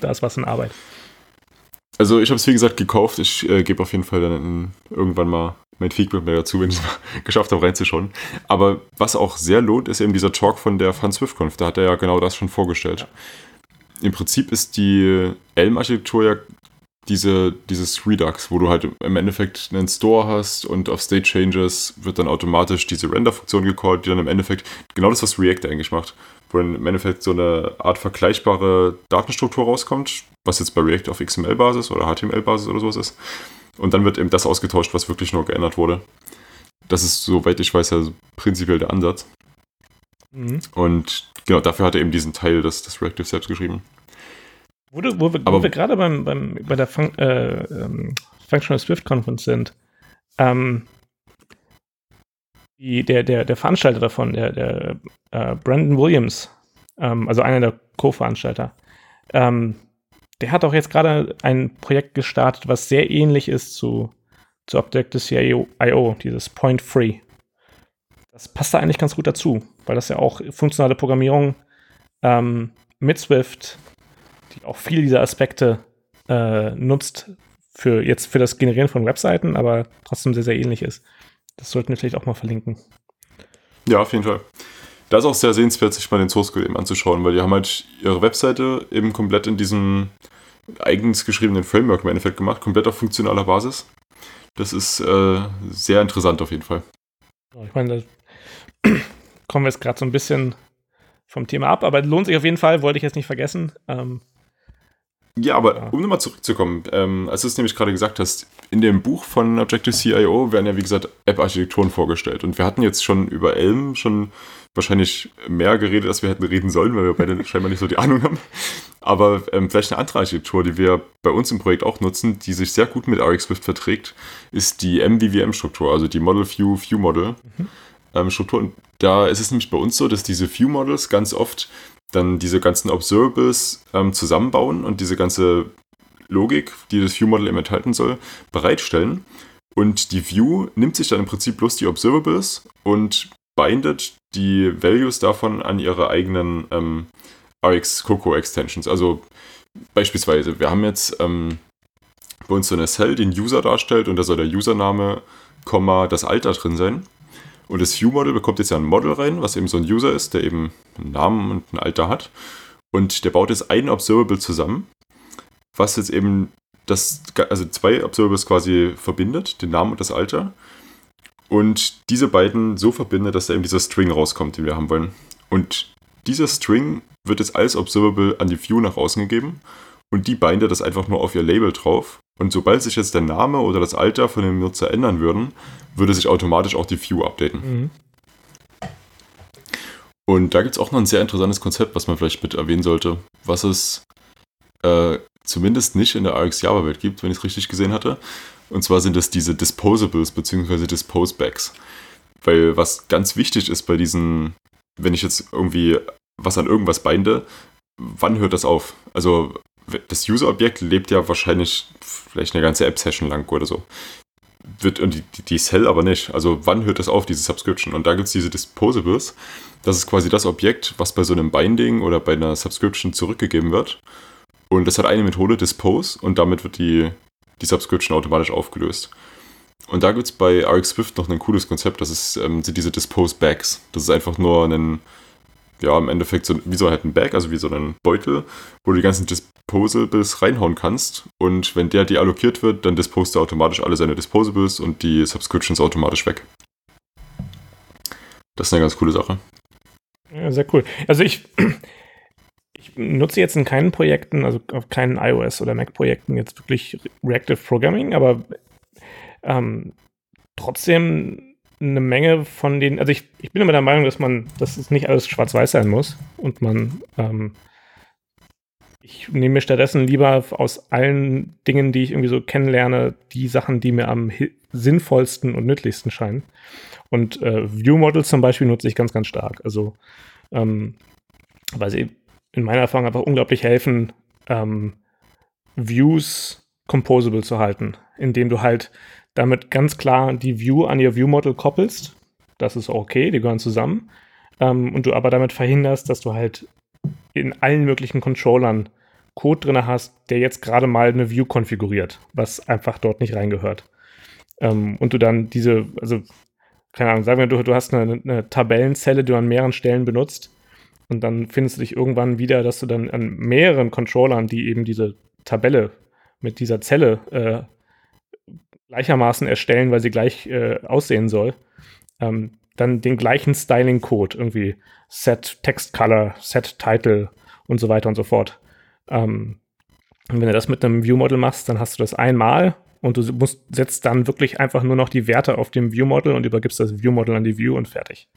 da ist was in Arbeit. Also ich habe es wie gesagt gekauft. Ich äh, gebe auf jeden Fall dann irgendwann mal mein Feedback mehr dazu, wenn ich es geschafft habe, reinzuschauen. Aber was auch sehr lohnt, ist eben dieser Talk von der Fun SwiftConf. Da hat er ja genau das schon vorgestellt. Ja. Im Prinzip ist die Elm-Architektur ja diese, dieses Redux, wo du halt im Endeffekt einen Store hast und auf State Changes wird dann automatisch diese Render-Funktion gecallt, die dann im Endeffekt genau das, was React eigentlich macht, wo dann im Endeffekt so eine Art vergleichbare Datenstruktur rauskommt, was jetzt bei React auf XML-Basis oder HTML-Basis oder sowas ist. Und dann wird eben das ausgetauscht, was wirklich nur geändert wurde. Das ist, soweit ich weiß, ja prinzipiell der Ansatz. Mhm. Und genau, dafür hat er eben diesen Teil des, des Reactive selbst geschrieben. Wo, du, wo wir, wo wir gerade beim, beim, bei der Fun äh, ähm, Functional Swift Conference sind, ähm, die, der, der, der Veranstalter davon, der, der äh, Brandon Williams, ähm, also einer der Co-Veranstalter, ähm, der hat auch jetzt gerade ein Projekt gestartet, was sehr ähnlich ist zu, zu Objective-C.I.O., dieses Point Free. Das passt da eigentlich ganz gut dazu, weil das ja auch funktionale Programmierung ähm, mit Swift, die auch viele dieser Aspekte äh, nutzt, für jetzt für das Generieren von Webseiten, aber trotzdem sehr, sehr ähnlich ist. Das sollten wir vielleicht auch mal verlinken. Ja, auf jeden Fall. Da ist auch sehr sehenswert, sich mal den Source Code eben anzuschauen, weil die haben halt ihre Webseite eben komplett in diesem eigens geschriebenen Framework im Endeffekt gemacht, komplett auf funktionaler Basis. Das ist äh, sehr interessant auf jeden Fall. Ich meine, da kommen wir jetzt gerade so ein bisschen vom Thema ab, aber lohnt sich auf jeden Fall, wollte ich jetzt nicht vergessen. Ähm, Ja, aber ja. um nochmal zurückzukommen, ähm, als du es nämlich gerade gesagt hast, in dem Buch von Objective-CIO werden ja, wie gesagt, App-Architekturen vorgestellt. Und wir hatten jetzt schon über Elm schon wahrscheinlich mehr geredet, als wir hätten reden sollen, weil wir beide scheinbar nicht so die Ahnung haben. Aber ähm, vielleicht eine andere Architektur, die wir bei uns im Projekt auch nutzen, die sich sehr gut mit RX Swift verträgt, ist die MVVM-Struktur, also die Model View View Model mhm. ähm, Struktur. Und da ist es nämlich bei uns so, dass diese View Models ganz oft dann diese ganzen Observables ähm, zusammenbauen und diese ganze Logik, die das View-Model eben enthalten soll, bereitstellen. Und die View nimmt sich dann im Prinzip bloß die Observables und bindet die Values davon an ihre eigenen ähm, RX Coco Extensions. Also beispielsweise, wir haben jetzt ähm, bei uns so eine Cell, die einen User darstellt und da soll der Username, das Alter drin sein. Und das View-Model bekommt jetzt ja ein Model rein, was eben so ein User ist, der eben einen Namen und ein Alter hat. Und der baut jetzt ein Observable zusammen, was jetzt eben das, also zwei Observables quasi verbindet, den Namen und das Alter. Und diese beiden so verbindet, dass da eben dieser String rauskommt, den wir haben wollen. Und dieser String wird jetzt als Observable an die View nach außen gegeben und die bindet das einfach nur auf ihr Label drauf. Und sobald sich jetzt der Name oder das Alter von dem Nutzer ändern würden, würde sich automatisch auch die View updaten. Mhm. Und da gibt es auch noch ein sehr interessantes Konzept, was man vielleicht mit erwähnen sollte, was es äh, zumindest nicht in der RX Java Welt gibt, wenn ich es richtig gesehen hatte. Und zwar sind es diese Disposables bzw. Disposebacks. Weil was ganz wichtig ist bei diesen, wenn ich jetzt irgendwie was an irgendwas binde, wann hört das auf? Also das User-Objekt lebt ja wahrscheinlich vielleicht eine ganze App-Session lang oder so. Wird, und die, die Cell aber nicht. Also wann hört das auf, diese Subscription? Und da gibt es diese Disposables. Das ist quasi das Objekt, was bei so einem Binding oder bei einer Subscription zurückgegeben wird. Und das hat eine Methode, Dispose, und damit wird die, die Subscription automatisch aufgelöst. Und da gibt es bei RX Swift noch ein cooles Konzept, das ist, ähm, sind diese Dispose Bags. Das ist einfach nur ein, ja, im Endeffekt so, wie so halt ein Bag, also wie so ein Beutel, wo du die ganzen Disposables reinhauen kannst. Und wenn der deallokiert wird, dann dispost er automatisch alle seine Disposables und die Subscriptions automatisch weg. Das ist eine ganz coole Sache. Ja, sehr cool. Also ich, ich nutze jetzt in keinen Projekten, also auf keinen iOS- oder Mac-Projekten jetzt wirklich Reactive Programming, aber ähm, trotzdem eine Menge von den, also ich, ich bin immer der Meinung, dass man, dass es nicht alles schwarz-weiß sein muss und man, ähm, ich nehme mir stattdessen lieber aus allen Dingen, die ich irgendwie so kennenlerne, die Sachen, die mir am sinnvollsten und nützlichsten scheinen. Und äh, View-Models zum Beispiel nutze ich ganz, ganz stark. Also, ähm, weil sie in meiner Erfahrung einfach unglaublich helfen, ähm, Views composable zu halten, indem du halt damit ganz klar die View an ihr View-Model koppelst. Das ist okay, die gehören zusammen. Ähm, und du aber damit verhinderst, dass du halt in allen möglichen Controllern Code drin hast, der jetzt gerade mal eine View konfiguriert, was einfach dort nicht reingehört. Ähm, und du dann diese, also, keine Ahnung, sagen wir, du, du hast eine, eine Tabellenzelle, die du an mehreren Stellen benutzt. Und dann findest du dich irgendwann wieder, dass du dann an mehreren Controllern, die eben diese Tabelle mit dieser Zelle äh, gleichermaßen erstellen, weil sie gleich äh, aussehen soll, ähm, dann den gleichen Styling-Code, irgendwie Set Text Color, Set Title und so weiter und so fort. Ähm, und wenn du das mit einem View-Model machst, dann hast du das einmal und du musst, setzt dann wirklich einfach nur noch die Werte auf dem View-Model und übergibst das View-Model an die View und fertig.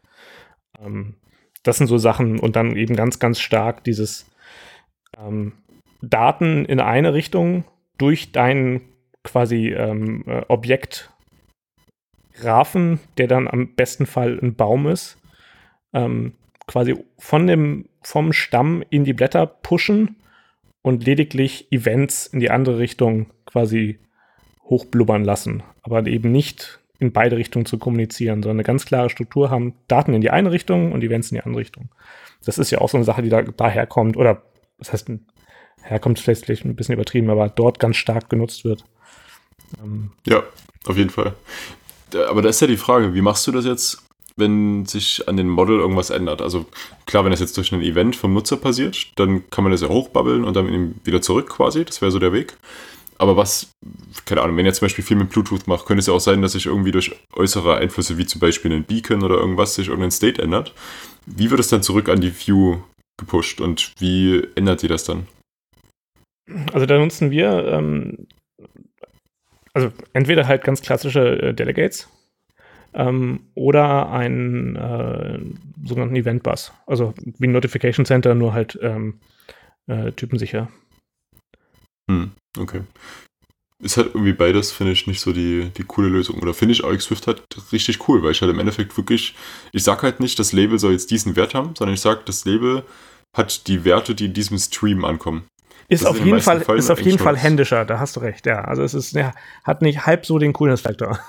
Ähm, das sind so Sachen und dann eben ganz, ganz stark dieses ähm, Daten in eine Richtung durch deinen quasi ähm, äh, Objekt Graphen, der dann am besten Fall ein Baum ist, ähm, quasi von dem, vom Stamm in die Blätter pushen und lediglich Events in die andere Richtung quasi hochblubbern lassen, aber eben nicht in beide Richtungen zu kommunizieren, sondern eine ganz klare Struktur haben, Daten in die eine Richtung und Events in die andere Richtung. Das ist ja auch so eine Sache, die da daher kommt, oder das heißt, herkommt vielleicht ein bisschen übertrieben, aber dort ganz stark genutzt wird. Ähm, ja, auf jeden Fall. Aber da ist ja die Frage, wie machst du das jetzt, wenn sich an dem Model irgendwas ändert? Also klar, wenn das jetzt durch ein Event vom Nutzer passiert, dann kann man das ja hochbabbeln und dann wieder zurück quasi. Das wäre so der Weg. Aber was, keine Ahnung, wenn ihr zum Beispiel viel mit Bluetooth macht, könnte es ja auch sein, dass sich irgendwie durch äußere Einflüsse, wie zum Beispiel ein Beacon oder irgendwas, sich irgendein State ändert. Wie wird es dann zurück an die View gepusht und wie ändert ihr das dann? Also da nutzen wir ähm, also entweder halt ganz klassische äh, Delegates ähm, oder einen äh, sogenannten Event Bus. Also wie ein Notification Center, nur halt ähm, äh, typensicher. Hm, okay. Ist halt irgendwie beides, finde ich, nicht so die, die coole Lösung. Oder finde ich AX Swift halt richtig cool, weil ich halt im Endeffekt wirklich, ich sag halt nicht, das Label soll jetzt diesen Wert haben, sondern ich sag, das Label hat die Werte, die in diesem Stream ankommen. Ist auf jeden Fall, ist auf jeden Fall händischer, da hast du recht, ja. Also es ist, ja, hat nicht halb so den Coolness-Faktor.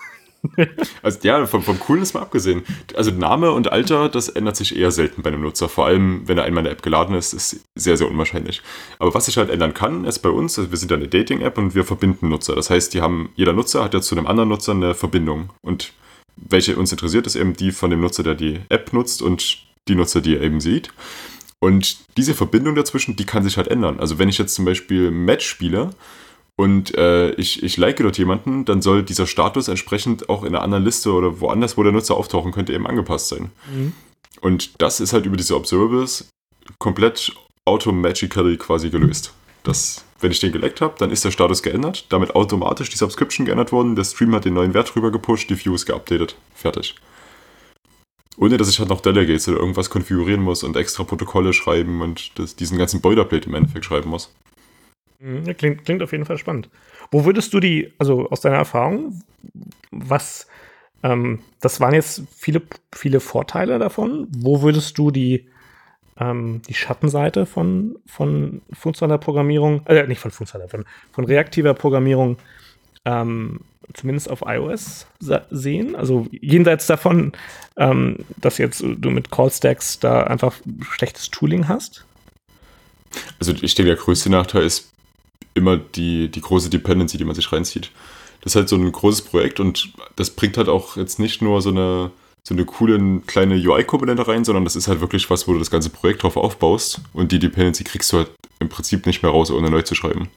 also ja, vom, vom Coolness mal abgesehen. Also Name und Alter, das ändert sich eher selten bei einem Nutzer. Vor allem, wenn er einmal in der App geladen ist, ist sehr, sehr unwahrscheinlich. Aber was sich halt ändern kann, ist bei uns, also wir sind ja eine Dating-App und wir verbinden Nutzer. Das heißt, die haben, jeder Nutzer hat ja zu einem anderen Nutzer eine Verbindung. Und welche uns interessiert, ist eben die von dem Nutzer, der die App nutzt und die Nutzer, die er eben sieht. Und diese Verbindung dazwischen, die kann sich halt ändern. Also wenn ich jetzt zum Beispiel Match spiele und äh, ich, ich like dort jemanden, dann soll dieser Status entsprechend auch in einer anderen Liste oder woanders, wo der Nutzer auftauchen könnte, eben angepasst sein. Mhm. Und das ist halt über diese Observables komplett automagically quasi gelöst. Das, wenn ich den geleckt habe, dann ist der Status geändert, damit automatisch die Subscription geändert worden, der Stream hat den neuen Wert rüber gepusht, die Views geupdatet. Fertig. Ohne dass ich halt noch Delegates oder irgendwas konfigurieren muss und extra Protokolle schreiben und das, diesen ganzen Boilerplate im Endeffekt schreiben muss. Mhm, klingt, klingt auf jeden Fall spannend. Wo würdest du die, also aus deiner Erfahrung, was, ähm, das waren jetzt viele, viele Vorteile davon. Wo würdest du die, ähm, die Schattenseite von, von funktionaler Programmierung, äh, nicht von funktionaler, von, von reaktiver Programmierung ähm, zumindest auf iOS sehen? Also jenseits davon, ähm, dass jetzt du mit Callstacks da einfach schlechtes Tooling hast? Also ich denke, der größte Nachteil ist immer die, die große Dependency, die man sich reinzieht. Das ist halt so ein großes Projekt und das bringt halt auch jetzt nicht nur so eine, so eine coole kleine UI-Komponente rein, sondern das ist halt wirklich was, wo du das ganze Projekt drauf aufbaust und die Dependency kriegst du halt im Prinzip nicht mehr raus, ohne neu zu schreiben.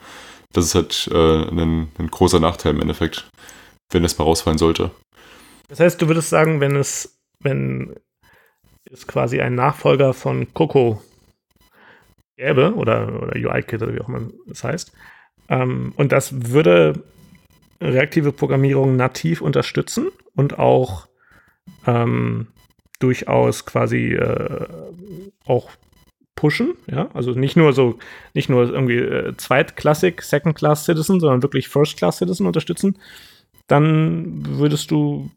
Das ist halt äh, ein, ein großer Nachteil im Endeffekt wenn es mal rausfallen sollte. Das heißt, du würdest sagen, wenn es, wenn es quasi ein Nachfolger von Coco gäbe, oder, oder UI-Kit oder wie auch immer das heißt, ähm, und das würde reaktive Programmierung nativ unterstützen und auch ähm, durchaus quasi äh, auch pushen, ja, also nicht nur so, nicht nur irgendwie äh, Zweitklassik, Second-Class-Citizen, sondern wirklich First-Class-Citizen unterstützen, dann würdest du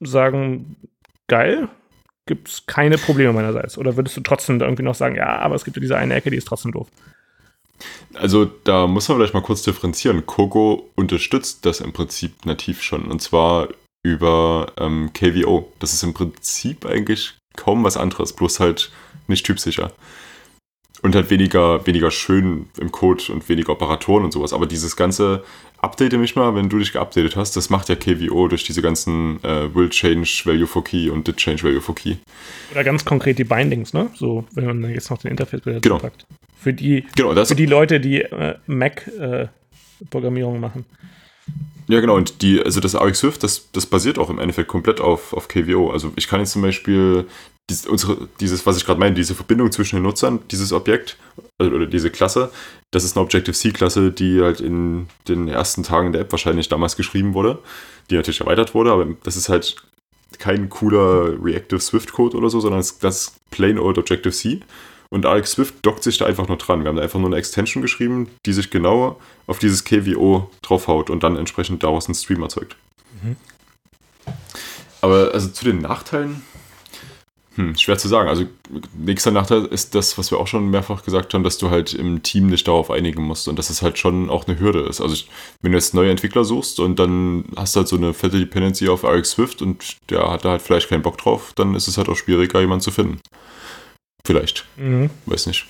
sagen, geil, gibt es keine Probleme meinerseits. Oder würdest du trotzdem irgendwie noch sagen, ja, aber es gibt ja diese eine Ecke, die ist trotzdem doof. Also da muss man vielleicht mal kurz differenzieren. Coco unterstützt das im Prinzip nativ schon. Und zwar über ähm, KVO. Das ist im Prinzip eigentlich kaum was anderes, bloß halt nicht typsicher und halt weniger, weniger schön im Code und weniger Operatoren und sowas. Aber dieses ganze Update mich mal, wenn du dich geupdatet hast, das macht ja KVO durch diese ganzen äh, Will Change Value for Key und Did Change Value for Key. Oder ganz konkret die Bindings, ne? So, wenn man jetzt noch den Interface wieder genau. packt. Für die, genau, für die Leute, die äh, Mac-Programmierung äh, machen. Ja, genau, und die, also das AUX Swift, das, das basiert auch im Endeffekt komplett auf, auf KVO. Also ich kann jetzt zum Beispiel dies, unsere, dieses, was ich gerade meine, diese Verbindung zwischen den Nutzern, dieses Objekt also, oder diese Klasse, das ist eine Objective-C-Klasse, die halt in den ersten Tagen der App wahrscheinlich damals geschrieben wurde, die natürlich erweitert wurde, aber das ist halt kein cooler Reactive Swift-Code oder so, sondern das ist plain old Objective-C. Und Alex Swift dockt sich da einfach nur dran. Wir haben da einfach nur eine Extension geschrieben, die sich genau auf dieses KVO draufhaut und dann entsprechend daraus einen Stream erzeugt. Mhm. Aber also zu den Nachteilen, hm, schwer zu sagen. Also nächster Nachteil ist das, was wir auch schon mehrfach gesagt haben, dass du halt im Team dich darauf einigen musst und dass es halt schon auch eine Hürde ist. Also wenn du jetzt neue Entwickler suchst und dann hast du halt so eine fette Dependency auf Eric Swift und der hat da halt vielleicht keinen Bock drauf, dann ist es halt auch schwieriger, jemanden zu finden. Vielleicht. Mhm. Weiß nicht.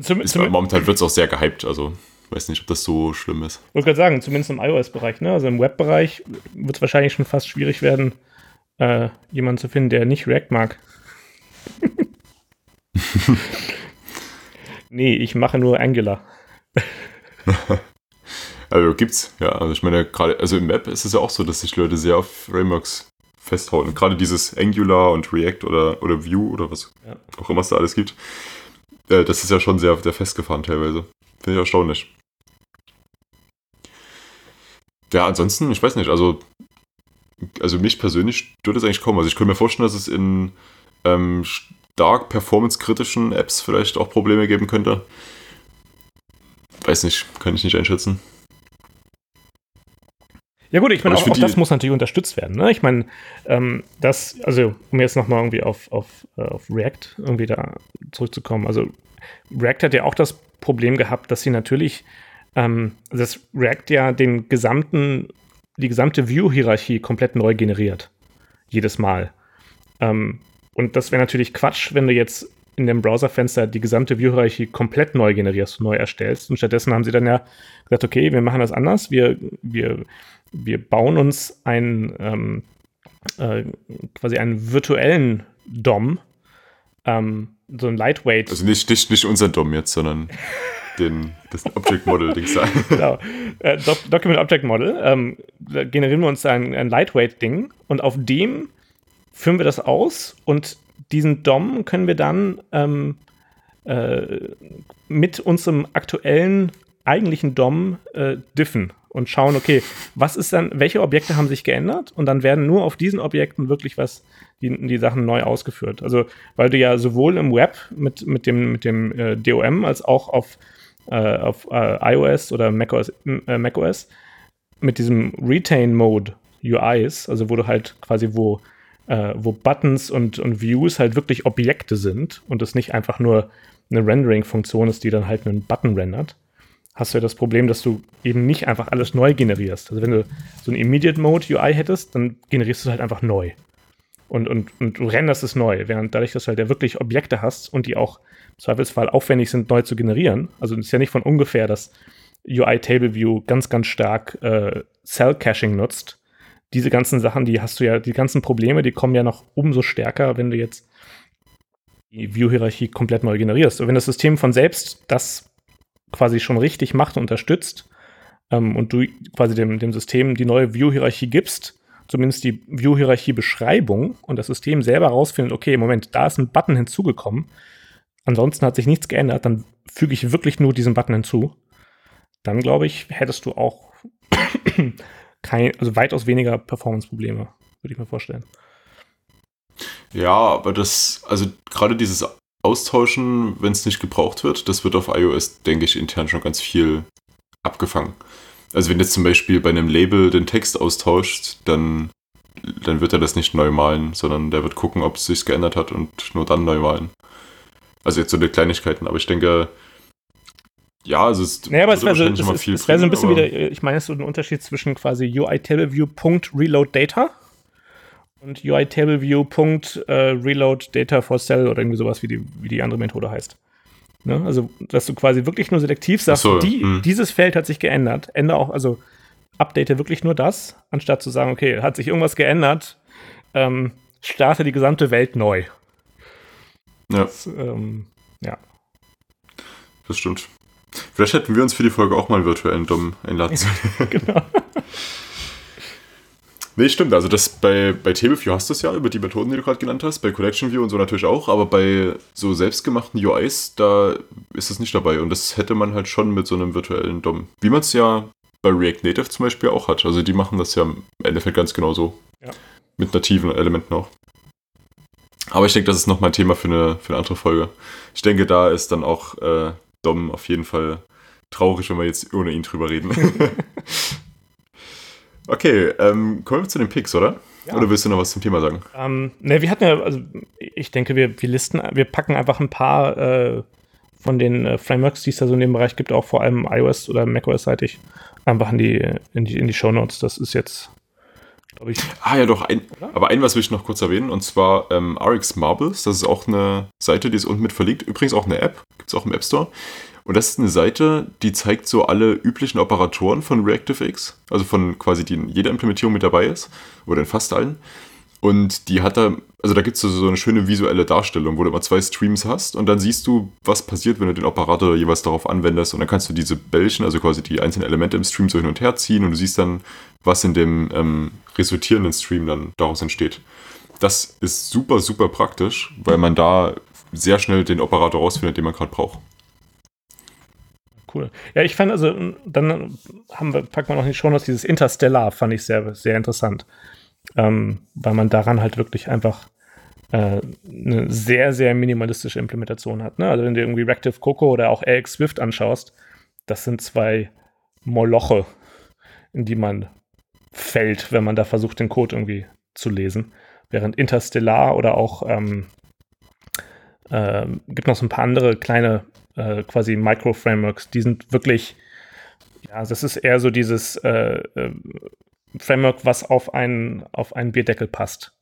Zum, ist, zum, momentan wird es auch sehr gehypt, also weiß nicht, ob das so schlimm ist. Ich wollte gerade sagen, zumindest im iOS-Bereich, ne? Also im Web-Bereich wird es wahrscheinlich schon fast schwierig werden, äh, jemanden zu finden, der nicht React mag. nee, ich mache nur Angular. also gibt's, ja. Also ich meine, gerade, also im Web ist es ja auch so, dass sich Leute sehr auf Frameworks festhalten. Gerade dieses Angular und React oder, oder Vue oder was ja. auch immer es da alles gibt. Äh, das ist ja schon sehr, sehr festgefahren teilweise. Finde ich erstaunlich. Ja, ansonsten, ich weiß nicht, also, also mich persönlich stört es eigentlich kaum. Also ich könnte mir vorstellen, dass es in ähm, stark performance-kritischen Apps vielleicht auch Probleme geben könnte. Weiß nicht, kann ich nicht einschätzen. Ja gut, ich meine, auch, auch das muss natürlich unterstützt werden. Ne? Ich meine, ähm, das, also um jetzt nochmal irgendwie auf, auf, äh, auf React irgendwie da zurückzukommen. Also React hat ja auch das Problem gehabt, dass sie natürlich, ähm, dass React ja den gesamten, die gesamte View-Hierarchie komplett neu generiert. Jedes Mal. Ähm, und das wäre natürlich Quatsch, wenn du jetzt in dem Browserfenster die gesamte View-Hierarchie komplett neu generierst, neu erstellst. Und stattdessen haben sie dann ja gesagt, okay, wir machen das anders. Wir, wir wir bauen uns einen ähm, äh, quasi einen virtuellen DOM, ähm, so ein Lightweight. Also nicht, nicht, nicht unser DOM jetzt, sondern den, das Object Model Ding sein. genau. Äh, Doc Document Object Model. Ähm, da generieren wir uns ein, ein Lightweight Ding und auf dem führen wir das aus und diesen DOM können wir dann ähm, äh, mit unserem aktuellen eigentlichen DOM äh, diffen und schauen, okay, was ist dann, welche Objekte haben sich geändert? Und dann werden nur auf diesen Objekten wirklich was, die, die Sachen neu ausgeführt. Also, weil du ja sowohl im Web mit, mit dem, mit dem äh, DOM als auch auf, äh, auf äh, iOS oder macOS, äh, macOS mit diesem Retain-Mode UIs, also wo du halt quasi, wo, äh, wo Buttons und, und Views halt wirklich Objekte sind und es nicht einfach nur eine Rendering-Funktion ist, die dann halt einen Button rendert hast du ja das Problem, dass du eben nicht einfach alles neu generierst. Also wenn du so ein Immediate Mode UI hättest, dann generierst du es halt einfach neu. Und, und, und du renderst es neu, während dadurch, dass du halt ja wirklich Objekte hast und die auch Zweifelsfall aufwendig sind, neu zu generieren. Also es ist ja nicht von ungefähr, dass UI Table View ganz, ganz stark äh, Cell Caching nutzt. Diese ganzen Sachen, die hast du ja, die ganzen Probleme, die kommen ja noch umso stärker, wenn du jetzt die View-Hierarchie komplett neu generierst. Und wenn das System von selbst das quasi schon richtig macht und unterstützt ähm, und du quasi dem, dem System die neue View-Hierarchie gibst, zumindest die View-Hierarchie-Beschreibung und das System selber rausfindet, okay, Moment, da ist ein Button hinzugekommen, ansonsten hat sich nichts geändert, dann füge ich wirklich nur diesen Button hinzu. Dann glaube ich, hättest du auch kein, also weitaus weniger Performance-Probleme, würde ich mir vorstellen. Ja, aber das, also gerade dieses austauschen, wenn es nicht gebraucht wird. Das wird auf iOS, denke ich, intern schon ganz viel abgefangen. Also wenn jetzt zum Beispiel bei einem Label den Text austauscht, dann, dann wird er das nicht neu malen, sondern der wird gucken, ob es sich geändert hat und nur dann neu malen. Also jetzt so eine Kleinigkeiten, aber ich denke, ja, also es naja, aber es wäre so, es, es, es wär so ein bisschen wieder, ich meine, es ist so ein Unterschied zwischen quasi UI Table View Reload Data und UI Table View äh, Reload Data for Cell oder irgendwie sowas, wie die, wie die andere Methode heißt. Ne? Also, dass du quasi wirklich nur selektiv sagst, so, die, hm. dieses Feld hat sich geändert. Ende auch, also update wirklich nur das, anstatt zu sagen, okay, hat sich irgendwas geändert, ähm, starte die gesamte Welt neu. Ja. Das, ähm, ja. Das stimmt. Vielleicht hätten wir uns für die Folge auch mal einen virtuellen Dom einladen sollen. genau. Nee, stimmt. Also das bei, bei TableView hast du es ja über die Methoden, die du gerade genannt hast, bei Collection View und so natürlich auch, aber bei so selbstgemachten UIs, da ist es nicht dabei. Und das hätte man halt schon mit so einem virtuellen DOM. Wie man es ja bei React Native zum Beispiel auch hat. Also die machen das ja im Endeffekt ganz genau so. Ja. Mit nativen Elementen auch. Aber ich denke, das ist nochmal ein Thema für eine, für eine andere Folge. Ich denke, da ist dann auch äh, DOM auf jeden Fall traurig, wenn wir jetzt ohne ihn drüber reden. Okay, ähm, kommen wir zu den Picks, oder? Ja. Oder willst du noch was zum Thema sagen? Ähm, ne, wir hatten ja, also ich denke, wir, wir listen, wir packen einfach ein paar äh, von den äh, Frameworks, die es da so in dem Bereich gibt, auch vor allem iOS oder macOS-seitig, einfach in die, in die, in die Show Notes. Das ist jetzt, glaube ich. Ah ja, doch, ein, aber ein was will ich noch kurz erwähnen, und zwar ähm, RX Marbles. Das ist auch eine Seite, die ist unten mit verlinkt. Übrigens auch eine App, gibt es auch im App Store. Und das ist eine Seite, die zeigt so alle üblichen Operatoren von ReactiveX, also von quasi die in jeder Implementierung mit dabei ist, oder in fast allen. Und die hat da, also da gibt es so eine schöne visuelle Darstellung, wo du immer zwei Streams hast und dann siehst du, was passiert, wenn du den Operator jeweils darauf anwendest. Und dann kannst du diese Bällchen, also quasi die einzelnen Elemente im Stream so hin und her ziehen und du siehst dann, was in dem ähm, resultierenden Stream dann daraus entsteht. Das ist super, super praktisch, weil man da sehr schnell den Operator rausfindet, den man gerade braucht. cool. Ja, ich fand also, dann haben wir, packen wir noch nicht schon Notes, dieses Interstellar fand ich sehr, sehr interessant. Ähm, weil man daran halt wirklich einfach äh, eine sehr, sehr minimalistische Implementation hat. Ne? Also wenn du irgendwie Reactive Coco oder auch AX Swift anschaust, das sind zwei Moloche, in die man fällt, wenn man da versucht, den Code irgendwie zu lesen. Während Interstellar oder auch ähm, äh, gibt noch so ein paar andere kleine äh, quasi Micro-Frameworks, die sind wirklich, ja, das ist eher so dieses äh, äh Framework, was auf einen, auf einen Bierdeckel passt.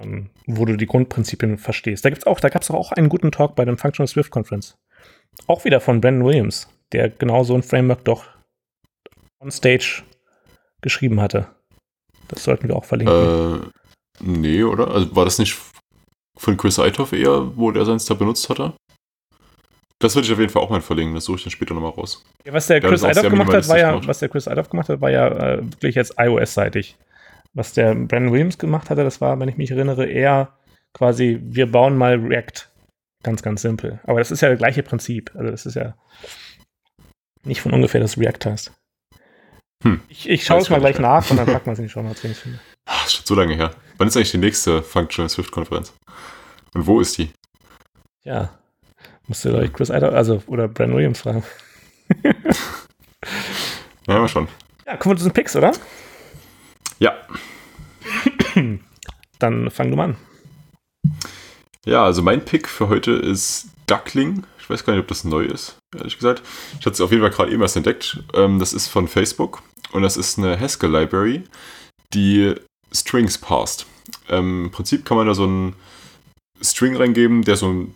Ähm, wo du die Grundprinzipien verstehst. Da gibt's auch, da gab es auch einen guten Talk bei dem Functional Swift Conference. Auch wieder von Brandon Williams, der genau so ein Framework doch on stage geschrieben hatte. Das sollten wir auch verlinken. Äh, nee, oder? Also war das nicht von Chris Eitoff eher, wo der seins da benutzt hatte? Das würde ich auf jeden Fall auch mal verlinken, das suche ich dann später nochmal raus. Ja, was der Chris Eitoff gemacht hat, war ja, gemacht. was der Chris Eitoff gemacht hat, war ja äh, wirklich jetzt iOS-seitig. Was der Brandon Williams gemacht hatte, das war, wenn ich mich erinnere, eher quasi, wir bauen mal React. Ganz, ganz simpel. Aber das ist ja das gleiche Prinzip. Also das ist ja nicht von ungefähr das React heißt. Hm. Ich, ich schaue es mal gleich nach und dann packen wir es in die Show Notes, wenn ich finde. Ach, ist schon so lange her. Wann ist eigentlich die nächste Functional Swift-Konferenz? Und wo ist die? Ja, musst du, glaube Chris Eider, also, oder Brandon Williams fragen. ja, mal schon. Ja, kommen wir zu den Picks, oder? Ja. Dann fang du mal an. Ja, also mein Pick für heute ist Duckling. Ich weiß gar nicht, ob das neu ist, ehrlich gesagt. Ich hatte es auf jeden Fall gerade eben erst entdeckt. Ähm, das ist von Facebook und das ist eine Haskell Library, die Strings passt. Ähm, Im Prinzip kann man da so einen String reingeben, der so ein,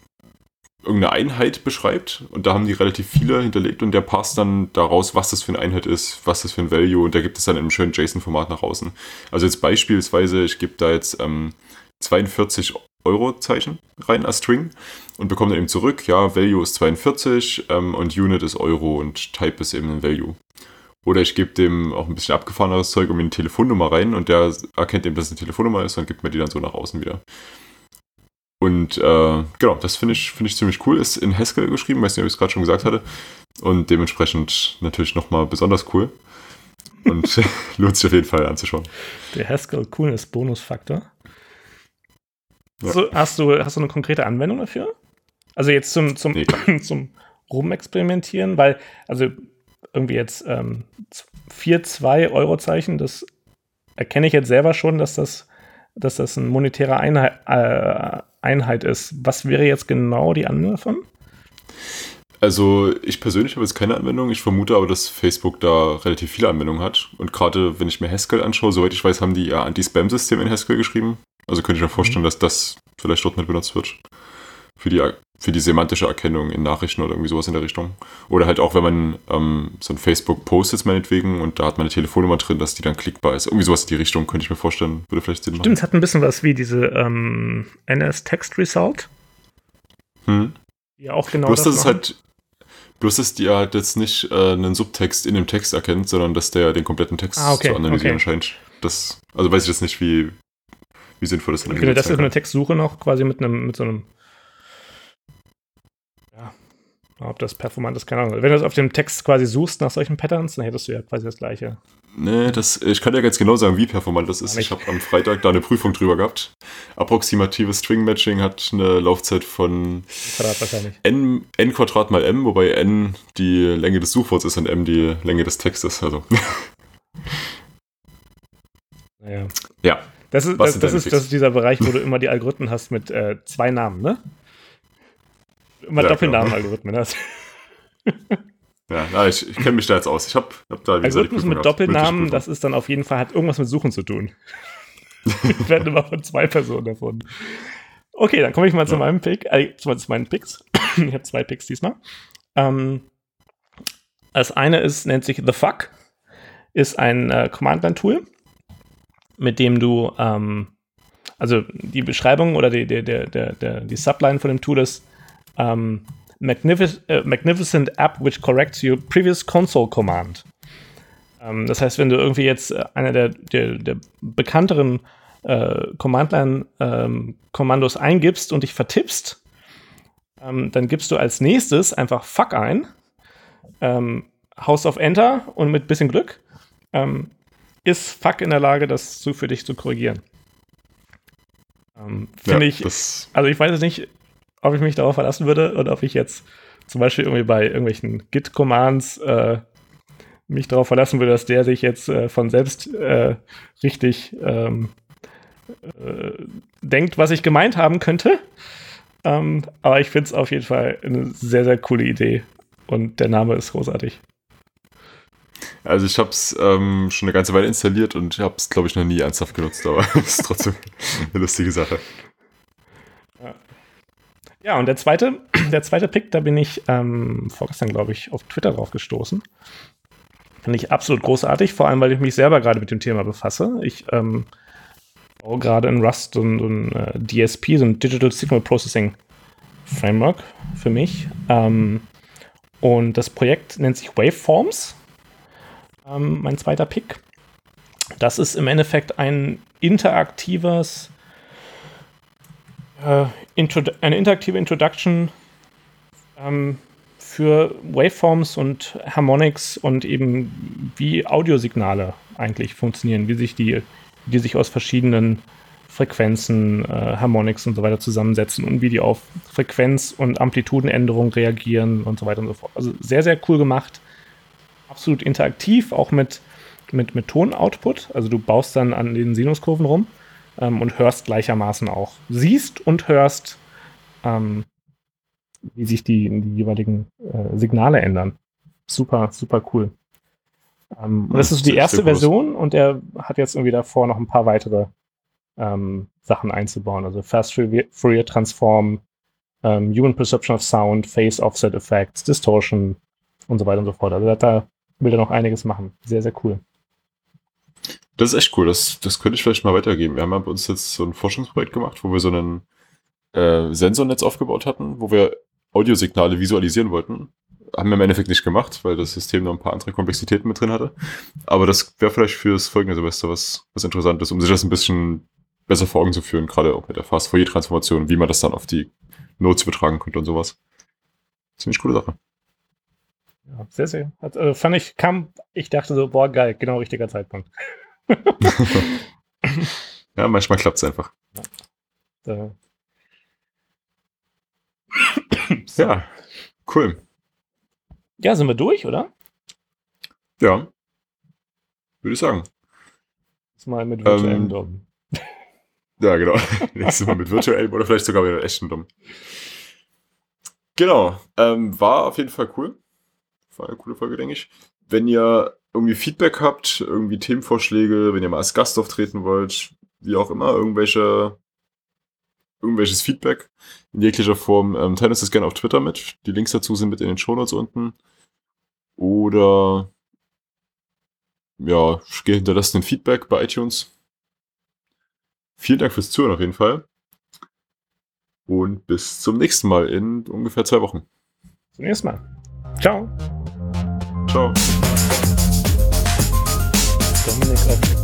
irgendeine Einheit beschreibt und da haben die relativ viele hinterlegt und der passt dann daraus, was das für eine Einheit ist, was das für ein Value und der gibt es dann in einem schönen JSON-Format nach außen. Also jetzt beispielsweise, ich gebe da jetzt ähm, 42 Euro-Zeichen rein als String und bekomme dann eben zurück, ja, Value ist 42 ähm, und Unit ist Euro und Type ist eben ein Value. Oder ich gebe dem auch ein bisschen abgefahreneres Zeug um eine Telefonnummer rein und der erkennt eben, dass es eine Telefonnummer ist und gibt mir die dann so nach außen wieder. Und äh, genau, das finde ich, find ich ziemlich cool. Ist in Haskell geschrieben, weiß nicht, ob ich es gerade schon gesagt hatte. Und dementsprechend natürlich nochmal besonders cool. Und lohnt sich auf jeden Fall anzuschauen. Der Haskell Coolness Bonusfaktor. Ja. So, hast, du, hast du eine konkrete Anwendung dafür? Also jetzt zum, zum, nee, zum Rumexperimentieren, weil, also irgendwie jetzt ähm, 4-2 Euro-Zeichen, das erkenne ich jetzt selber schon, dass das, dass das eine monetäre Einheit, äh, Einheit ist. Was wäre jetzt genau die Anwendung davon? Also ich persönlich habe jetzt keine Anwendung. Ich vermute aber, dass Facebook da relativ viele Anwendungen hat. Und gerade wenn ich mir Haskell anschaue, soweit ich weiß, haben die ja Anti-Spam-System in Haskell geschrieben. Also könnte ich mir vorstellen, mhm. dass das vielleicht dort mit benutzt wird. Für die für die semantische Erkennung in Nachrichten oder irgendwie sowas in der Richtung. Oder halt auch, wenn man ähm, so ein Facebook-Post ist meinetwegen und da hat man eine Telefonnummer drin, dass die dann klickbar ist. Irgendwie sowas in die Richtung, könnte ich mir vorstellen, würde vielleicht Sinn machen. Stimmt, es hat ein bisschen was wie diese ähm, NS-Text-Result. Hm. Ja, auch genau bloß, das dass es halt Bloß, dass die halt jetzt nicht äh, einen Subtext in dem Text erkennt, sondern dass der den kompletten Text ah, okay, zu analysieren okay. scheint. Das, also weiß ich jetzt nicht, wie, wie sinnvoll das dann okay, Das ist eine Textsuche noch quasi mit einem, mit so einem Ob das performant ist, keine Ahnung. Wenn du das auf dem Text quasi suchst nach solchen Patterns, dann hättest du ja quasi das gleiche. Nee, das, ich kann ja ganz genau sagen, wie performant das ist. Ich habe am Freitag da eine Prüfung drüber gehabt. Approximatives String Matching hat eine Laufzeit von n, n Quadrat mal m, wobei n die Länge des Suchworts ist und m die Länge des Textes. Also. Naja. Ja. Das ist, das, das, ist, das ist dieser Bereich, wo du immer die Algorithmen hast mit äh, zwei Namen, ne? Immer ja, Doppelnamen-Algorithmen hast. Ja, na, ich, ich kenne mich da jetzt aus. Ich habe hab da Algorithmus mit Doppelnamen, das ist dann auf jeden Fall, hat irgendwas mit Suchen zu tun. ich werde immer von zwei Personen davon. Okay, dann komme ich mal ja. zu meinem Pick, äh, zu, zu meinen Picks. ich habe zwei Picks diesmal. Ähm, das eine ist, nennt sich The Fuck, ist ein äh, Command-Line-Tool, mit dem du, ähm, also die Beschreibung oder die, der, der, der, die Subline von dem Tool ist, um, magnific uh, magnificent app which corrects your previous console command. Um, das heißt, wenn du irgendwie jetzt äh, einer der, der, der bekannteren äh, Command-Line-Kommandos ähm, eingibst und dich vertippst, ähm, dann gibst du als nächstes einfach fuck ein ähm, House of Enter und mit bisschen Glück ähm, ist Fuck in der Lage, das zu, für dich zu korrigieren. Ähm, Finde ja, ich, also ich weiß jetzt nicht, ob ich mich darauf verlassen würde oder ob ich jetzt zum Beispiel irgendwie bei irgendwelchen Git-Commands äh, mich darauf verlassen würde, dass der sich jetzt äh, von selbst äh, richtig ähm, äh, denkt, was ich gemeint haben könnte. Ähm, aber ich finde es auf jeden Fall eine sehr, sehr coole Idee. Und der Name ist großartig. Also ich habe es ähm, schon eine ganze Weile installiert und habe es, glaube ich, noch nie ernsthaft genutzt, aber es ist trotzdem eine lustige Sache. Ja. und der zweite, der zweite Pick, da bin ich ähm, vorgestern, glaube ich, auf Twitter drauf gestoßen. Finde ich absolut großartig, vor allem, weil ich mich selber gerade mit dem Thema befasse. Ich ähm, baue gerade in Rust so ein, so äh, DSP, so ein Digital Signal Processing Framework für mich. Ähm, und das Projekt nennt sich Waveforms ähm, mein zweiter Pick. Das ist im Endeffekt ein interaktives, äh, eine interaktive Introduction ähm, für Waveforms und Harmonics und eben wie Audiosignale eigentlich funktionieren, wie sich die, die sich aus verschiedenen Frequenzen, äh, Harmonics und so weiter zusammensetzen und wie die auf Frequenz- und Amplitudenänderungen reagieren und so weiter und so fort. Also sehr, sehr cool gemacht absolut interaktiv, auch mit, mit, mit Tonoutput. Also du baust dann an den Sinuskurven rum ähm, und hörst gleichermaßen auch. Siehst und hörst, ähm, wie sich die, die jeweiligen äh, Signale ändern. Super, super cool. Ähm, und das ist die erste Version und er hat jetzt irgendwie davor noch ein paar weitere ähm, Sachen einzubauen. Also Fast Fourier Transform, ähm, Human Perception of Sound, Phase Offset Effects, Distortion und so weiter und so fort. Also er da will da noch einiges machen. Sehr, sehr cool. Das ist echt cool. Das, das könnte ich vielleicht mal weitergeben. Wir haben ja bei uns jetzt so ein Forschungsprojekt gemacht, wo wir so ein äh, Sensornetz aufgebaut hatten, wo wir Audiosignale visualisieren wollten. Haben wir im Endeffekt nicht gemacht, weil das System noch ein paar andere Komplexitäten mit drin hatte. Aber das wäre vielleicht fürs folgende Semester was, was Interessantes, um sich das ein bisschen besser vor Augen zu führen, gerade auch mit der Fast-Fourier-Transformation, wie man das dann auf die Notes übertragen könnte und sowas. Ziemlich coole Sache. Ja, sehr, sehr. Also fand ich, kam, ich dachte so, boah, geil, genau richtiger Zeitpunkt. ja, manchmal klappt es einfach. Ja. so. ja, cool. Ja, sind wir durch, oder? Ja, würde ich sagen. Jetzt mal mit virtuellem ähm, Dom. Ja, genau. Nächstes Mal mit virtuellem oder vielleicht sogar mit echten Dom. Genau. Ähm, war auf jeden Fall cool. War eine coole Folge, denke ich. Wenn ihr irgendwie Feedback habt, irgendwie Themenvorschläge, wenn ihr mal als Gast auftreten wollt, wie auch immer, irgendwelche, irgendwelches Feedback in jeglicher Form, ähm, teilt uns das gerne auf Twitter mit. Die Links dazu sind mit in den Shownotes unten. Oder ja, hinterlasst ein Feedback bei iTunes. Vielen Dank fürs Zuhören auf jeden Fall. Und bis zum nächsten Mal in ungefähr zwei Wochen. Zum nächsten Mal. Ciao. Ciao. Dominic of